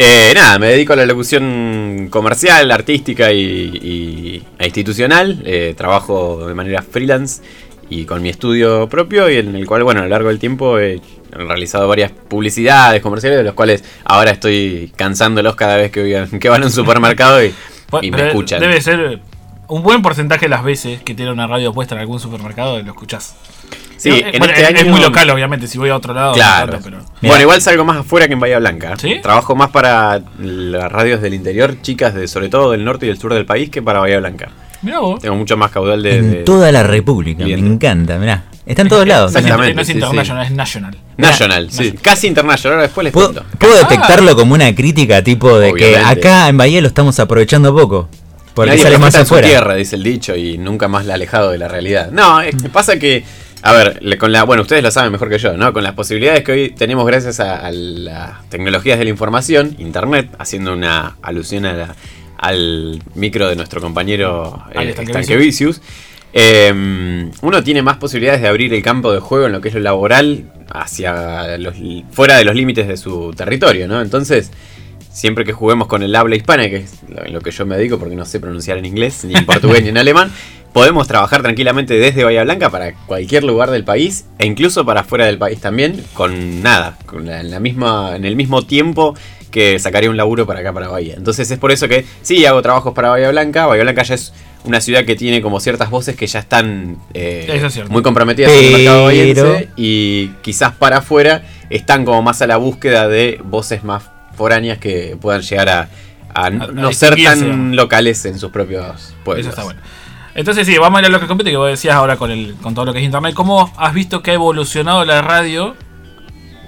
Eh, nada, me dedico a la locución comercial, artística y, e institucional. Eh, trabajo de manera freelance y con mi estudio propio y en el cual, bueno, a lo largo del tiempo he realizado varias publicidades comerciales de los cuales ahora estoy cansándolos cada vez que, que van a un supermercado y, me escuchan. Debe ser un buen porcentaje de las veces que tiene una radio puesta en algún supermercado y lo escuchás. Sí, en este es, muy local, obviamente, si voy a otro lado. Claro. Bueno, igual salgo más afuera que en Bahía Blanca. Trabajo más para las radios del interior, chicas de sobre todo del norte y del sur del país, que para Bahía Blanca. Tengo mucho más caudal de. En toda la República, me encanta, mirá. Está en todos lados. Exactamente. No es internacional, es national. National, sí. Casi internacional. Ahora después les ¿Puedo, ¿Puedo detectarlo como una crítica, tipo de que acá en Bahía lo estamos aprovechando poco? Porque sale más afuera. tierra, dice el dicho, y nunca más la ha alejado de la realidad. No, es que pasa que A ver, con la, bueno, ustedes lo saben mejor que yo, ¿no? Con las posibilidades que hoy tenemos gracias a, las tecnologías de la información, Internet, haciendo una alusión al micro de nuestro compañero eh, eh, uno tiene más posibilidades de abrir el campo de juego en lo que es lo laboral hacia los, fuera de los límites de su territorio, ¿no? Entonces, siempre que juguemos con el habla hispana, que es lo que yo me dedico porque no sé pronunciar en inglés, ni en portugués, ni en alemán, podemos trabajar tranquilamente desde Bahía Blanca para cualquier lugar del país e incluso para fuera del país también, con nada, con la, misma, en el mismo tiempo que sacaría un laburo para acá, para Bahía. Entonces es por eso que sí hago trabajos para Bahía Blanca. Bahía Blanca ya es una ciudad que tiene como ciertas voces que ya están eh, muy comprometidas con el mercado bahiense y quizás para afuera están como más a la búsqueda de voces más foráneas que puedan llegar a, no ser tan locales en sus propios pueblos. Eso está bueno. Entonces sí, vamos a ir a lo que compete, que vos decías ahora con, el, con todo lo que es internet. ¿Cómo has visto que ha evolucionado la radio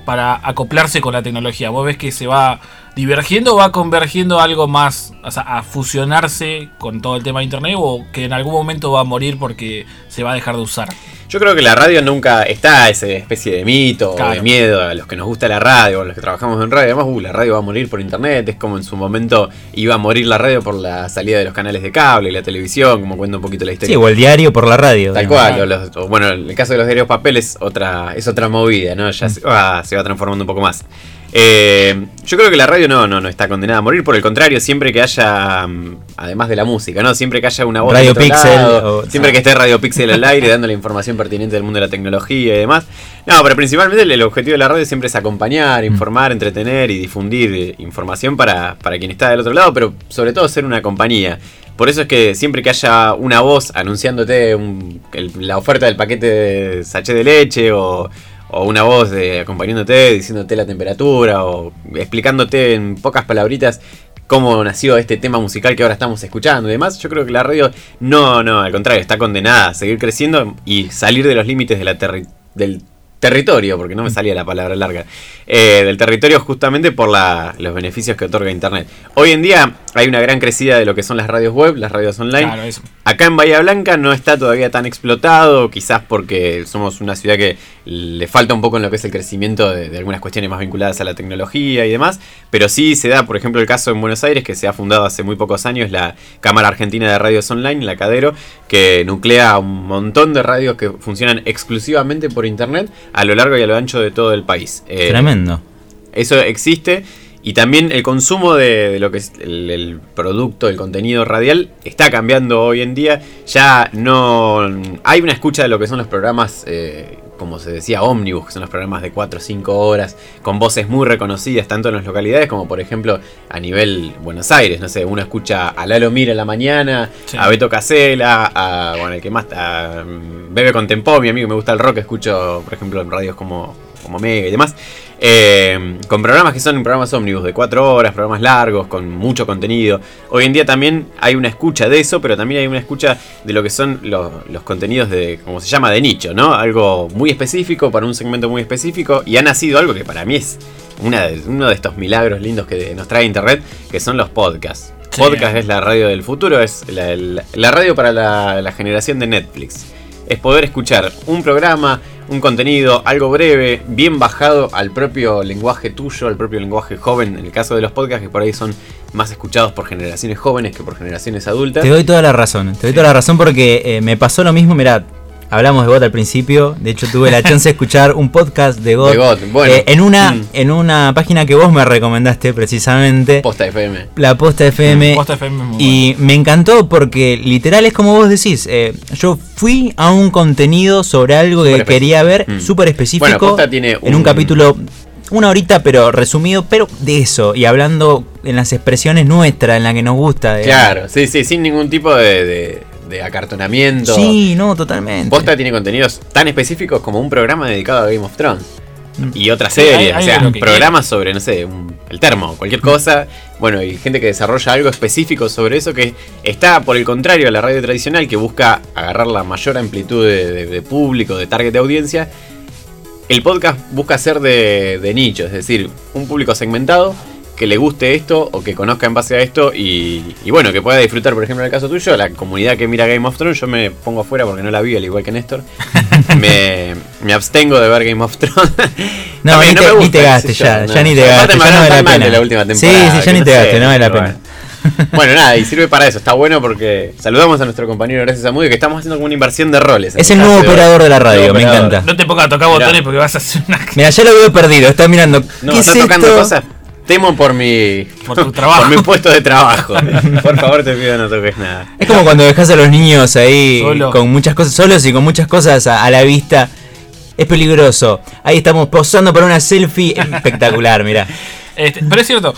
para acoplarse con la tecnología? ¿Vos ves que se va divergiendo o va convergiendo algo más, o sea, a fusionarse con todo el tema de internet o que en algún momento va a morir porque se va a dejar de usar? Yo creo que la radio nunca está esa especie de mito o de miedo a los que nos gusta la radio, a los que trabajamos en radio. Además, uh, la radio va a morir por internet. Es como en su momento iba a morir la radio por la salida de los canales de cable y la televisión, como cuenta un poquito la historia. Sí, o el diario por la radio. Tal cual. bueno, en el caso de los diarios papel es otra, es otra movida, ¿no? Ya mm. se, va, se va transformando un poco más. Eh, yo creo que la radio no, no, no está condenada a morir, por el contrario, siempre que haya, mm, además de la música, ¿no? Siempre que haya una voz Radio Pixel, siempre que esté Radio Pixel al aire dando la información pertinente del mundo de la tecnología y demás. No, pero principalmente el, objetivo de la radio siempre es acompañar, mm. informar, entretener y difundir eh, información para, para quien está del otro lado, pero sobre todo ser una compañía. Por eso es que siempre que haya una voz anunciándote la oferta del paquete de sachet de leche o o una voz de acompañándote, diciéndote la temperatura o explicándote en pocas palabritas cómo nació este tema musical que ahora estamos escuchando y demás, yo creo que la radio no, no, al contrario, está condenada a seguir creciendo y salir de los límites de la del territorio, porque no me salía la palabra larga, eh, del territorio justamente por los beneficios que otorga Internet. Hoy en día hay una gran crecida de lo que son las radios web, las radios online. Acá en Bahía Blanca no está todavía tan explotado, quizás porque somos una ciudad que le falta un poco en lo que es el crecimiento de, algunas cuestiones más vinculadas a la tecnología y demás, pero sí se da, por ejemplo, el caso en Buenos Aires, que se ha fundado hace muy pocos años la Cámara Argentina de Radios Online, la Cadero, que nuclea un montón de radios que funcionan exclusivamente por Internet a lo largo y a lo ancho de todo el país. Eh, Tremendo. Eso existe. Y también el consumo de, lo que es el, producto, el contenido radial, está cambiando hoy en día. Ya no hay una escucha de lo que son los programas, eh, como se decía, ómnibus, que son los programas de 4 o 5 horas, con voces muy reconocidas, tanto en las localidades como, por ejemplo, a nivel Buenos Aires. No sé, uno escucha a Lalo Mira en la mañana, a Beto Casela, a, bueno, el que más, a mm, Bebe Contempó, mi amigo, me gusta el rock, escucho, por ejemplo, en radios como, como Mega y demás. Eh, con programas que son programas ómnibus de 4 horas, programas largos, con mucho contenido. Hoy en día también hay una escucha de eso, pero también hay una escucha de lo que son los, contenidos de, como se llama, de nicho, ¿no? Algo muy específico para un segmento muy específico. Y ha nacido algo que para mí es una uno de estos milagros lindos que nos trae Internet, que son los podcasts. Podcast es la radio del futuro, es la, radio para la generación de Netflix. Es poder escuchar un programa, un contenido algo breve, bien bajado al propio lenguaje tuyo, al propio lenguaje joven, en el caso de los podcasts que por ahí son más escuchados por generaciones jóvenes que por generaciones adultas. Te doy toda la razón, te doy toda la razón porque eh, me pasó lo mismo, mira, Hablamos de GOT al principio, de hecho tuve la chance de escuchar un podcast de GOT, eh, en, una, mm. en una página que vos me recomendaste precisamente. Posta FM. La Posta FM. Posta FM y me encantó porque literal es como vos decís, eh, yo fui a un contenido sobre algo que quería ver, mm. súper específico, tiene en un capítulo una horita, pero resumido, pero de eso, y hablando en las expresiones nuestras, en la que nos gusta. Claro, sí, sí, sin ningún tipo de, de acartonamiento. Sí, no, totalmente. Posta tiene contenidos tan específicos como un programa dedicado a Game of Thrones. Mm. Y otra serie, o sea, programas sobre, no sé, el termo, cualquier cosa. Bueno, y gente que desarrolla algo específico sobre eso que está, por el contrario, a la radio tradicional que busca agarrar la mayor amplitud de, público, de target de audiencia. El podcast busca ser de, de nicho, es decir, un público segmentado que le guste esto o que conozca en base a esto y, bueno, que pueda disfrutar, por ejemplo, en el caso tuyo, la comunidad que mira Game of Thrones, yo me pongo afuera porque no la vi, al igual que Néstor. me, me abstengo de ver Game of Thrones. No, También ni, te, me ni te gusta, gastes sé ya, yo, ya no. ni te gastes, ya no vale la pena. de la última sí, temporada, sí, ya que ni no te gastes, no vale la pena. Bueno, nada, y sirve para eso. Está bueno porque saludamos a nuestro compañero Gracias a Mudio que estamos haciendo como una inversión de roles. Es el nuevo operador de la radio, me encanta. No te pongas a tocar Mirá. botones porque vas a hacer una. Mira, ya lo veo perdido, está mirando. No, ¿Qué está es tocando esto? cosas. Temo por mi. Por tu trabajo. por mi puesto de trabajo. Por favor, te pido no toques nada. Es como cuando dejas a los niños ahí Solo. con muchas cosas solos y con muchas cosas a, a la vista. Es peligroso. Ahí estamos posando para una selfie espectacular, mira. Este, pero es cierto,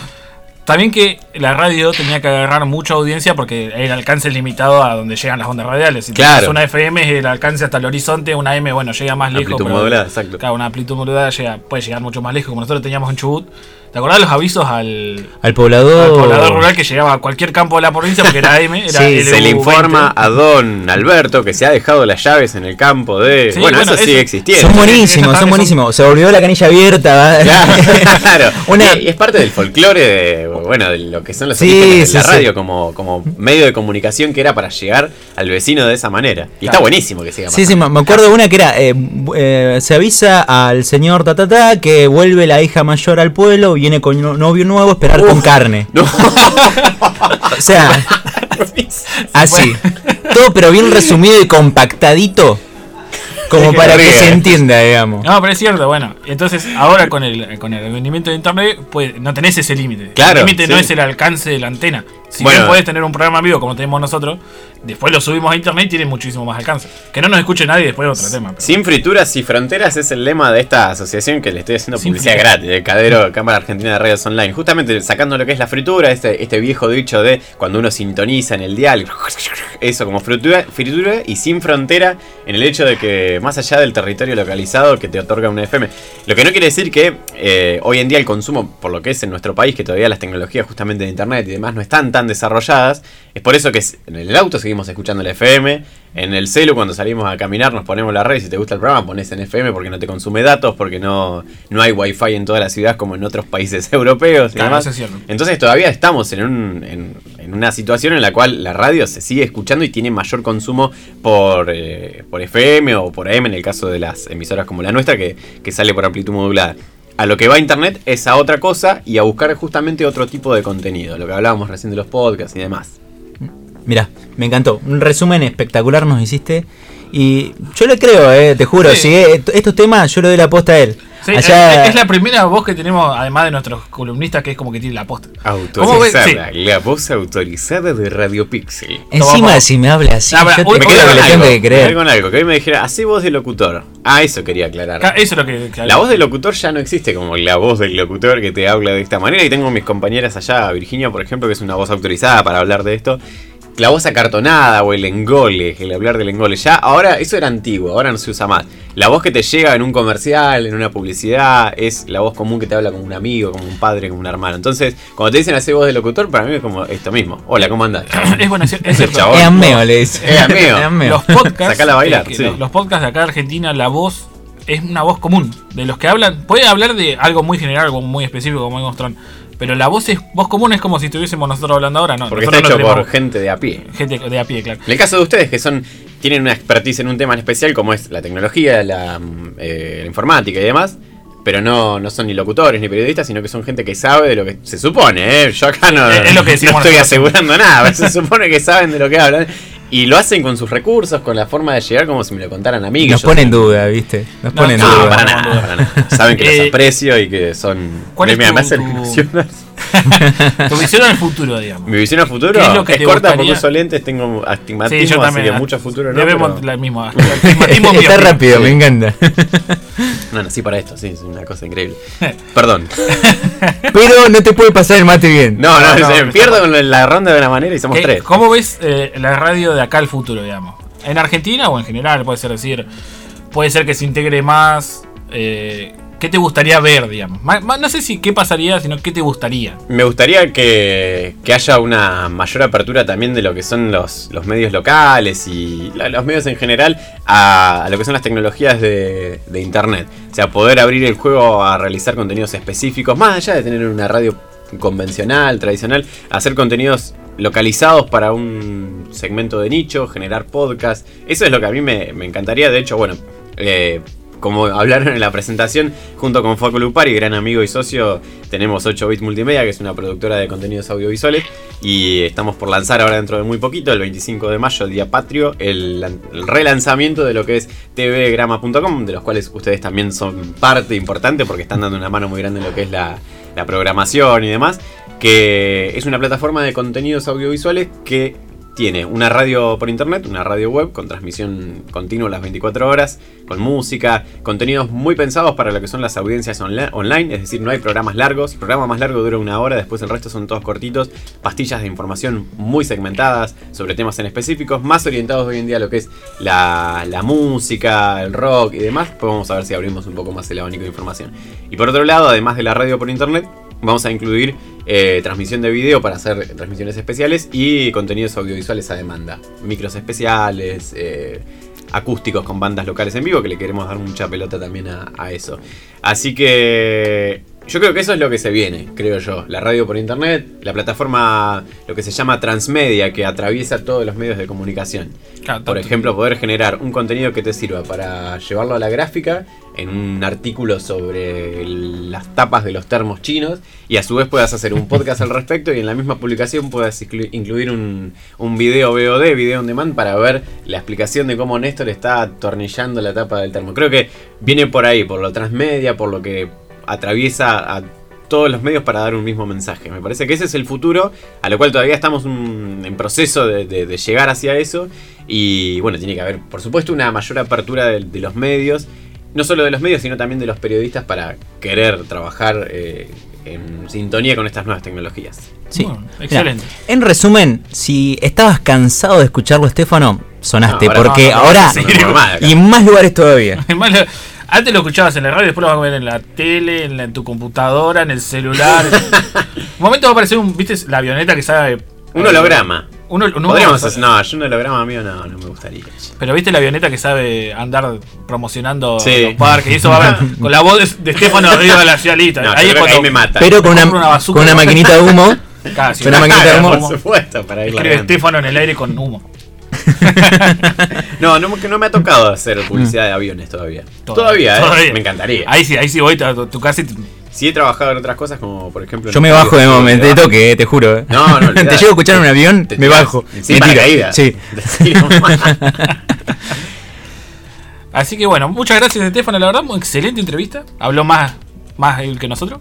también que la radio tenía que agarrar mucha audiencia porque el alcance es limitado a donde llegan las ondas radiales. Si Claro. una FM es el alcance hasta el horizonte, una M, bueno, llega más lejos. Amplitud modulada, exacto. Claro, una amplitud modulada llega, puede llegar mucho más lejos, como nosotros teníamos en Chubut. ¿Te acordás los avisos al, Al poblador. al poblador rural que llegaba a cualquier campo de la provincia porque era M? Era Sí, LU20? Se le informa a don Alberto que se ha dejado las llaves en el campo de. Sí, bueno, bueno, eso sigue existiendo. Son buenísimos, Son- buenísimos. Se volvió la canilla abierta. Claro, Una- y, es parte del folclore de, bueno, de lo que son los Sí, de sí, la sí. radio como, como medio de comunicación que era para llegar al vecino de esa manera. Y está buenísimo que siga Sí, sí, me acuerdo de una que era, eh, eh, se avisa al señor Tatata que vuelve la hija mayor al pueblo, viene con no- novio nuevo esperar con carne. No. O sea, así. Todo pero bien resumido y compactadito. Como que para que se entienda, digamos. No, pero es cierto, bueno. Entonces, ahora con el, con el rendimiento de internet, pues no tenés ese límite. Claro, El límite no es el alcance de la antena. Si Bueno. bien podés tener un programa en vivo como tenemos nosotros, después lo subimos a internet y tiene muchísimo más alcance. Que no nos escuche nadie después es otro tema. pero- Sin frituras y fronteras es el lema de esta asociación que le estoy haciendo Sin publicidad gratis, el Cadero Cámara Argentina de Radios Online. Justamente sacando lo que es la fritura, este, este viejo dicho de cuando uno sintoniza en el dial, eso como fritura, fritura y sin frontera en el hecho de que más allá del territorio localizado que te otorga una FM. Lo que no quiere decir que eh, hoy en día el consumo, por lo que es en nuestro país, que todavía las tecnologías justamente de internet y demás no están tan desarrolladas, es por eso que en el auto seguimos escuchando el FM, en el celu cuando salimos a caminar nos ponemos la red si te gusta el programa pones en FM porque no te consume datos, porque no, no hay wifi en toda la ciudad como en otros países europeos y Claro, demás. eso es cierto. Entonces todavía estamos en, un- en- en una situación en la cual la radio se sigue escuchando y tiene mayor consumo por, eh, por FM o por AM en el caso de las emisoras como la nuestra que, que sale por amplitud modulada. A lo que va a internet es a otra cosa y a buscar justamente otro tipo de contenido, lo que hablábamos recién de los podcasts y demás. Mira, me encantó. Un resumen espectacular nos hiciste. Y yo le creo, eh, te juro, Sí. si eh, estos temas yo le doy la posta a él. Sí, Allá- es, es la primera voz que tenemos, además de nuestros columnistas, que es como que tiene la posta. Autorizada, la voz autorizada de Radio Pixel. Encima si me habla así, Ah, pará, yo hoy- te hoy creo que con le tengo que creer. con algo, que hoy me dijera, así voz de locutor. Ah, eso quería aclarar. Eso es lo que. que- La voz del locutor ya no existe como la voz del locutor que te habla de esta manera. Y tengo mis compañeras allá, Virginia, por ejemplo, que es una voz autorizada para hablar de esto. La voz acartonada o el engole, el hablar del engole. Ya, ahora, eso era antiguo, ahora no se usa más. La voz que te llega en un comercial, en una publicidad, es la voz común que te habla como un amigo, como un padre, como un hermano. Entonces, cuando te dicen así voz de locutor, para mí es como esto mismo. Hola, ¿cómo andás? Es bueno, es, es Es el cierto. Es ameo, le dice. Es ameo. Los podcasts. Sacala a bailar, sí. los, podcasts de acá de Argentina, la voz es una voz común. De los que hablan, puede hablar de algo muy general, algo muy específico, como hay Mostrón. Pero la voz es voz común es como si estuviésemos nosotros hablando ahora, ¿no? Porque está hecho no por gente de a pie. gente de a pie, claro. En el caso de ustedes, que son tienen una expertise en un tema en especial, como es la tecnología, la, mm, eh, la informática y demás, pero no, no son ni locutores ni periodistas, sino que son gente que sabe de lo que se supone, ¿eh? Yo acá no, Es- es lo que decimos no estoy asegurando nada, se supone que saben de lo que hablan. Y lo hacen con sus recursos, con la forma de llegar, como si me lo contaran a mí. Nos yo pone soy- en duda, ¿viste? Nos No, pone en no, duda. para no, nada, no. para nada. Saben que Eh, los aprecio y que son. ¿cuál es me, me tu- hacen tu-. Tu visión al futuro, digamos. Mi visión a futuro ¿Qué es es, lo que te corta gustaría? porque uso lentes, tengo astigmatismo, así que mucho futuro no. Debemos pero- la misma. astigmatismo Está rápido, me encanta. No, nací para esto, sí, es una cosa increíble. Perdón. Pero no te puede pasar el mate bien. No, no, No, no, se no, pierdo con la ronda de una manera y somos ¿Qué- tres. ¿Cómo ves eh, la radio de acá al futuro, digamos? En Argentina o en general, puede ser decir, puede ser que se integre más. eh, ¿Qué te gustaría ver, digamos? No sé si qué pasaría, sino qué te gustaría. Me gustaría que, haya una mayor apertura también de lo que son los, medios locales y los medios en general a, lo que son las tecnologías de, de internet. O sea, poder abrir el juego a realizar contenidos específicos, más allá de tener una radio convencional, tradicional, hacer contenidos localizados para un segmento de nicho, generar podcast. Eso es lo que a mí me, me encantaría. De hecho, bueno, Eh, como hablaron en la presentación, junto con Facu Lupari, gran amigo y socio, tenemos 8 Bits Multimedia, que es una productora de contenidos audiovisuales, y estamos por lanzar ahora dentro de muy poquito, el 25 de mayo, el día patrio, el, relanzamiento de lo que es tvgrama.com, de los cuales ustedes también son parte importante porque están dando una mano muy grande en lo que es la programación y demás, que es una plataforma de contenidos audiovisuales que tiene una radio por internet, una radio web con transmisión continua las 24 horas, con música, contenidos muy pensados para lo que son las audiencias online, es decir, no hay programas largos, el programa más largo dura una hora, después el resto son todos cortitos, pastillas de información muy segmentadas sobre temas en específicos, más orientados hoy en día a lo que es la, la música, el rock y demás, pues vamos a ver si abrimos un poco más el abanico de información. Y por otro lado, además de la radio por internet, vamos a incluir eh, transmisión de video para hacer transmisiones especiales y contenidos audiovisuales a demanda. Micros especiales, eh, acústicos con bandas locales en vivo, que le queremos dar mucha pelota también a, eso. Así que yo creo que eso es lo que se viene, creo yo. La radio por internet, la plataforma, lo que se llama transmedia, que atraviesa todos los medios de comunicación. por ejemplo, poder generar un contenido que te sirva para llevarlo a la gráfica en un artículo sobre las tapas de los termos chinos y a su vez puedas hacer un podcast al respecto y en la misma publicación puedas incluir un, un video VOD, video on demand, para ver la explicación de cómo Néstor está atornillando la tapa del termo. Creo que viene por ahí, por lo transmedia, por lo que atraviesa a todos los medios para dar un mismo mensaje. Me parece que ese es el futuro, a lo cual todavía estamos en proceso de, llegar hacia eso. Y bueno, tiene que haber, por supuesto, una mayor apertura de los medios no solo de los medios, sino también de los periodistas para querer trabajar eh, en sintonía con estas nuevas tecnologías. Sí, excelente. en resumen, si estabas cansado de escucharlo, Estefano, sonaste, porque ahora, y en más lugares todavía. Antes lo escuchabas en la radio, después lo vas a ver en la tele, en, tu computadora, en el celular. un momento va a aparecer un, ¿viste? La avioneta que sabe. Un holograma. Uno, Podríamos hacer, no, yo un holograma mío no, no me gustaría. Pero viste la avioneta que sabe andar promocionando los parques y eso va a ver con la voz de, Estefano arriba de la cialita. ahí es cuando, me mata. Pero con una, con una maquinita de humo. Casi, con una maquinita de humo. Por supuesto, para ir Escribe Estefano en el aire con humo. no, no, no me ha tocado hacer publicidad de aviones todavía. Todavía, ¿eh? me encantaría. Ahí sí, ahí sí voy casa y Sí he trabajado en otras cosas como por ejemplo... Yo me bajo de momento, te toque, te juro. Eh. No, no, te llego a escuchar en un avión, me bajo. Sin caída. Sí. Así que bueno, muchas gracias Estefano, la verdad, muy excelente entrevista. Habló más, más él que nosotros.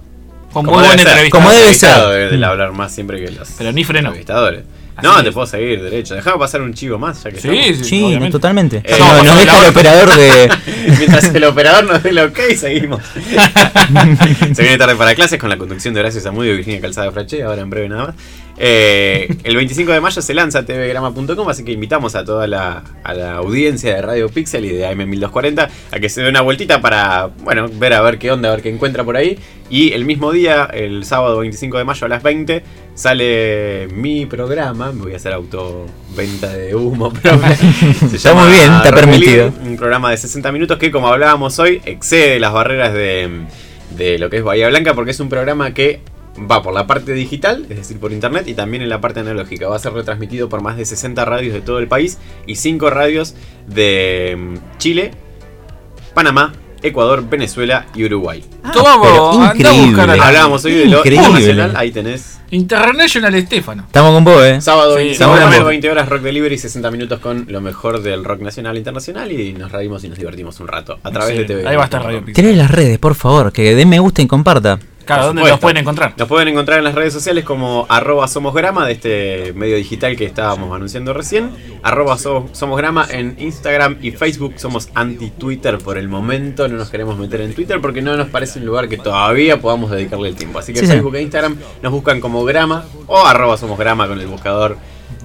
Con muy buena entrevista. Como debe ser. De, hablar más siempre que los Pero ni freno. entrevistadores. No, te puedo seguir derecho. Dejame pasar un chivo más, ya que Sí, sí, sí totalmente. Eh, no, nos deja el operador de. Mientras el operador nos dé el ok, seguimos. Se viene tarde para clases con la conducción de Horacio Zamudio y Virginia Calzada Frache, ahora en breve nada más. Eh, el 25 de mayo se lanza tvgrama.com, así que invitamos a toda la, a la audiencia de Radio Pixel y de AM1240 a que se dé una vueltita para, bueno, ver a ver qué onda, a ver qué encuentra por ahí. Y el mismo día, el sábado 25 de mayo a las 20, sale mi programa. Me voy a hacer autoventa de humo, pero se llama muy bien, está permitido. Un programa de 60 minutos que, como hablábamos hoy, excede las barreras de, de lo que es Bahía Blanca, porque es un programa que va por la parte digital, es decir, por internet, y también en la parte analógica. Va a ser retransmitido por más de 60 radios de todo el país y 5 radios de mm, Chile, Panamá, Ecuador, Venezuela y Uruguay. Ah, Toma, increíble. Hablábamos hoy de lo internacional, ahí tenés. International Estefano. Estamos con vos, eh. Sábado, sí, sábado 20 horas Rock Delivery, 60 minutos con lo mejor del rock nacional e internacional y nos reímos y nos divertimos un rato a través de TV. Ahí va a estar Radio Tenés las redes, por favor, que den me gusta y comparta. Claro, ¿dónde nos pueden encontrar? Nos pueden encontrar en las redes sociales como arroba somosgrama de este medio digital que estábamos anunciando recién. Arroba somosgrama en Instagram y Facebook. Somos anti-Twitter por el momento. No nos queremos meter en Twitter porque no nos parece un lugar que todavía podamos dedicarle el tiempo. Así que Facebook e Instagram nos buscan como grama o arroba somosgrama con el buscador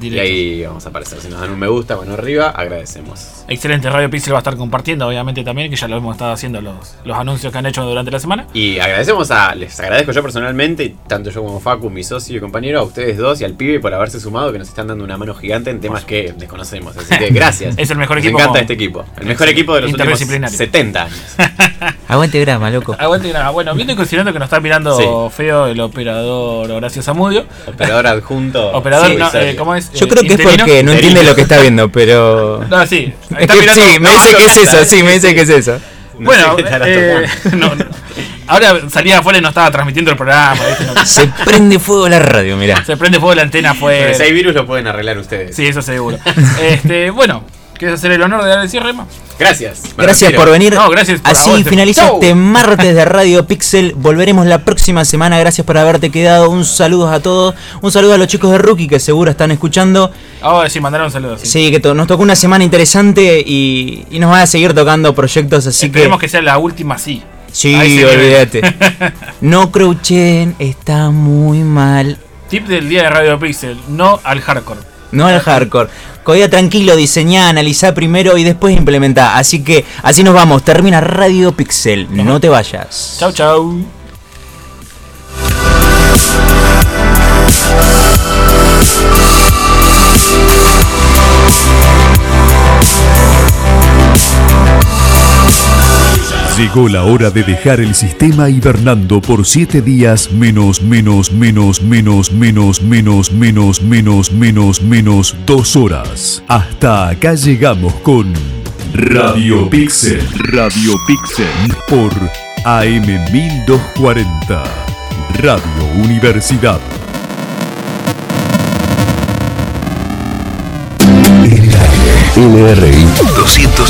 y ahí vamos a aparecer. Si nos dan un me gusta, bueno arriba, agradecemos. Excelente, Radio Pixel va a estar compartiendo, obviamente también, que ya lo hemos estado haciendo los, los anuncios que han hecho durante la semana. Y agradecemos a, les agradezco yo personalmente, tanto yo como Facu, mi socio y compañero, a ustedes dos y al pibe por haberse sumado, que nos están dando una mano gigante en temas que desconocemos. Así que gracias. es el mejor equipo. Me encanta este equipo. El mejor equipo de los últimos 70 años. Aguante grama, loco. Aguante grama. Bueno, viendo y considerando que nos está mirando feo el operador Horacio Zamudio. Operador adjunto. Operador, no, eh, ¿cómo es. Yo creo que es porque no entiende lo que está viendo, pero. No, sí. Está mirando, sí, me dice que es eso, sí, me dice que es eso. bueno, eh, no, ahora salía afuera y no estaba transmitiendo el programa. Se prende fuego la radio, mirá. Se prende fuego la antena afuera. si hay virus lo pueden arreglar ustedes. Sí, eso seguro. este, bueno, ¿Quieres hacer el honor de dar el cierre, Gracias. Gracias por venir. No, gracias por Así finaliza este martes de Radio Pixel. Volveremos la próxima semana. Gracias por haberte quedado. Un saludo a todos. Un saludo a los chicos de Rookie que seguro están escuchando. Ah, sí, mandaron saludos. Sí, sí que nos tocó una semana interesante y, nos van a seguir tocando proyectos así Esperemos que... sea la última, sí. Sí, olvídate. no crouchen, está muy mal. Tip del día de Radio Pixel, no al hardcore. No al hardcore. Codía tranquilo, diseñá, analizá primero y después implementá. Así que así nos vamos. Termina Radio Pixel. No te vayas. Chau, chau. Llegó la hora de dejar el sistema hibernando por 7 días menos menos menos menos menos menos menos menos menos menos 2 horas. Hasta acá llegamos con Radio Pixel. Radio Pixel por AM 1240. Radio Universidad. LRI 210.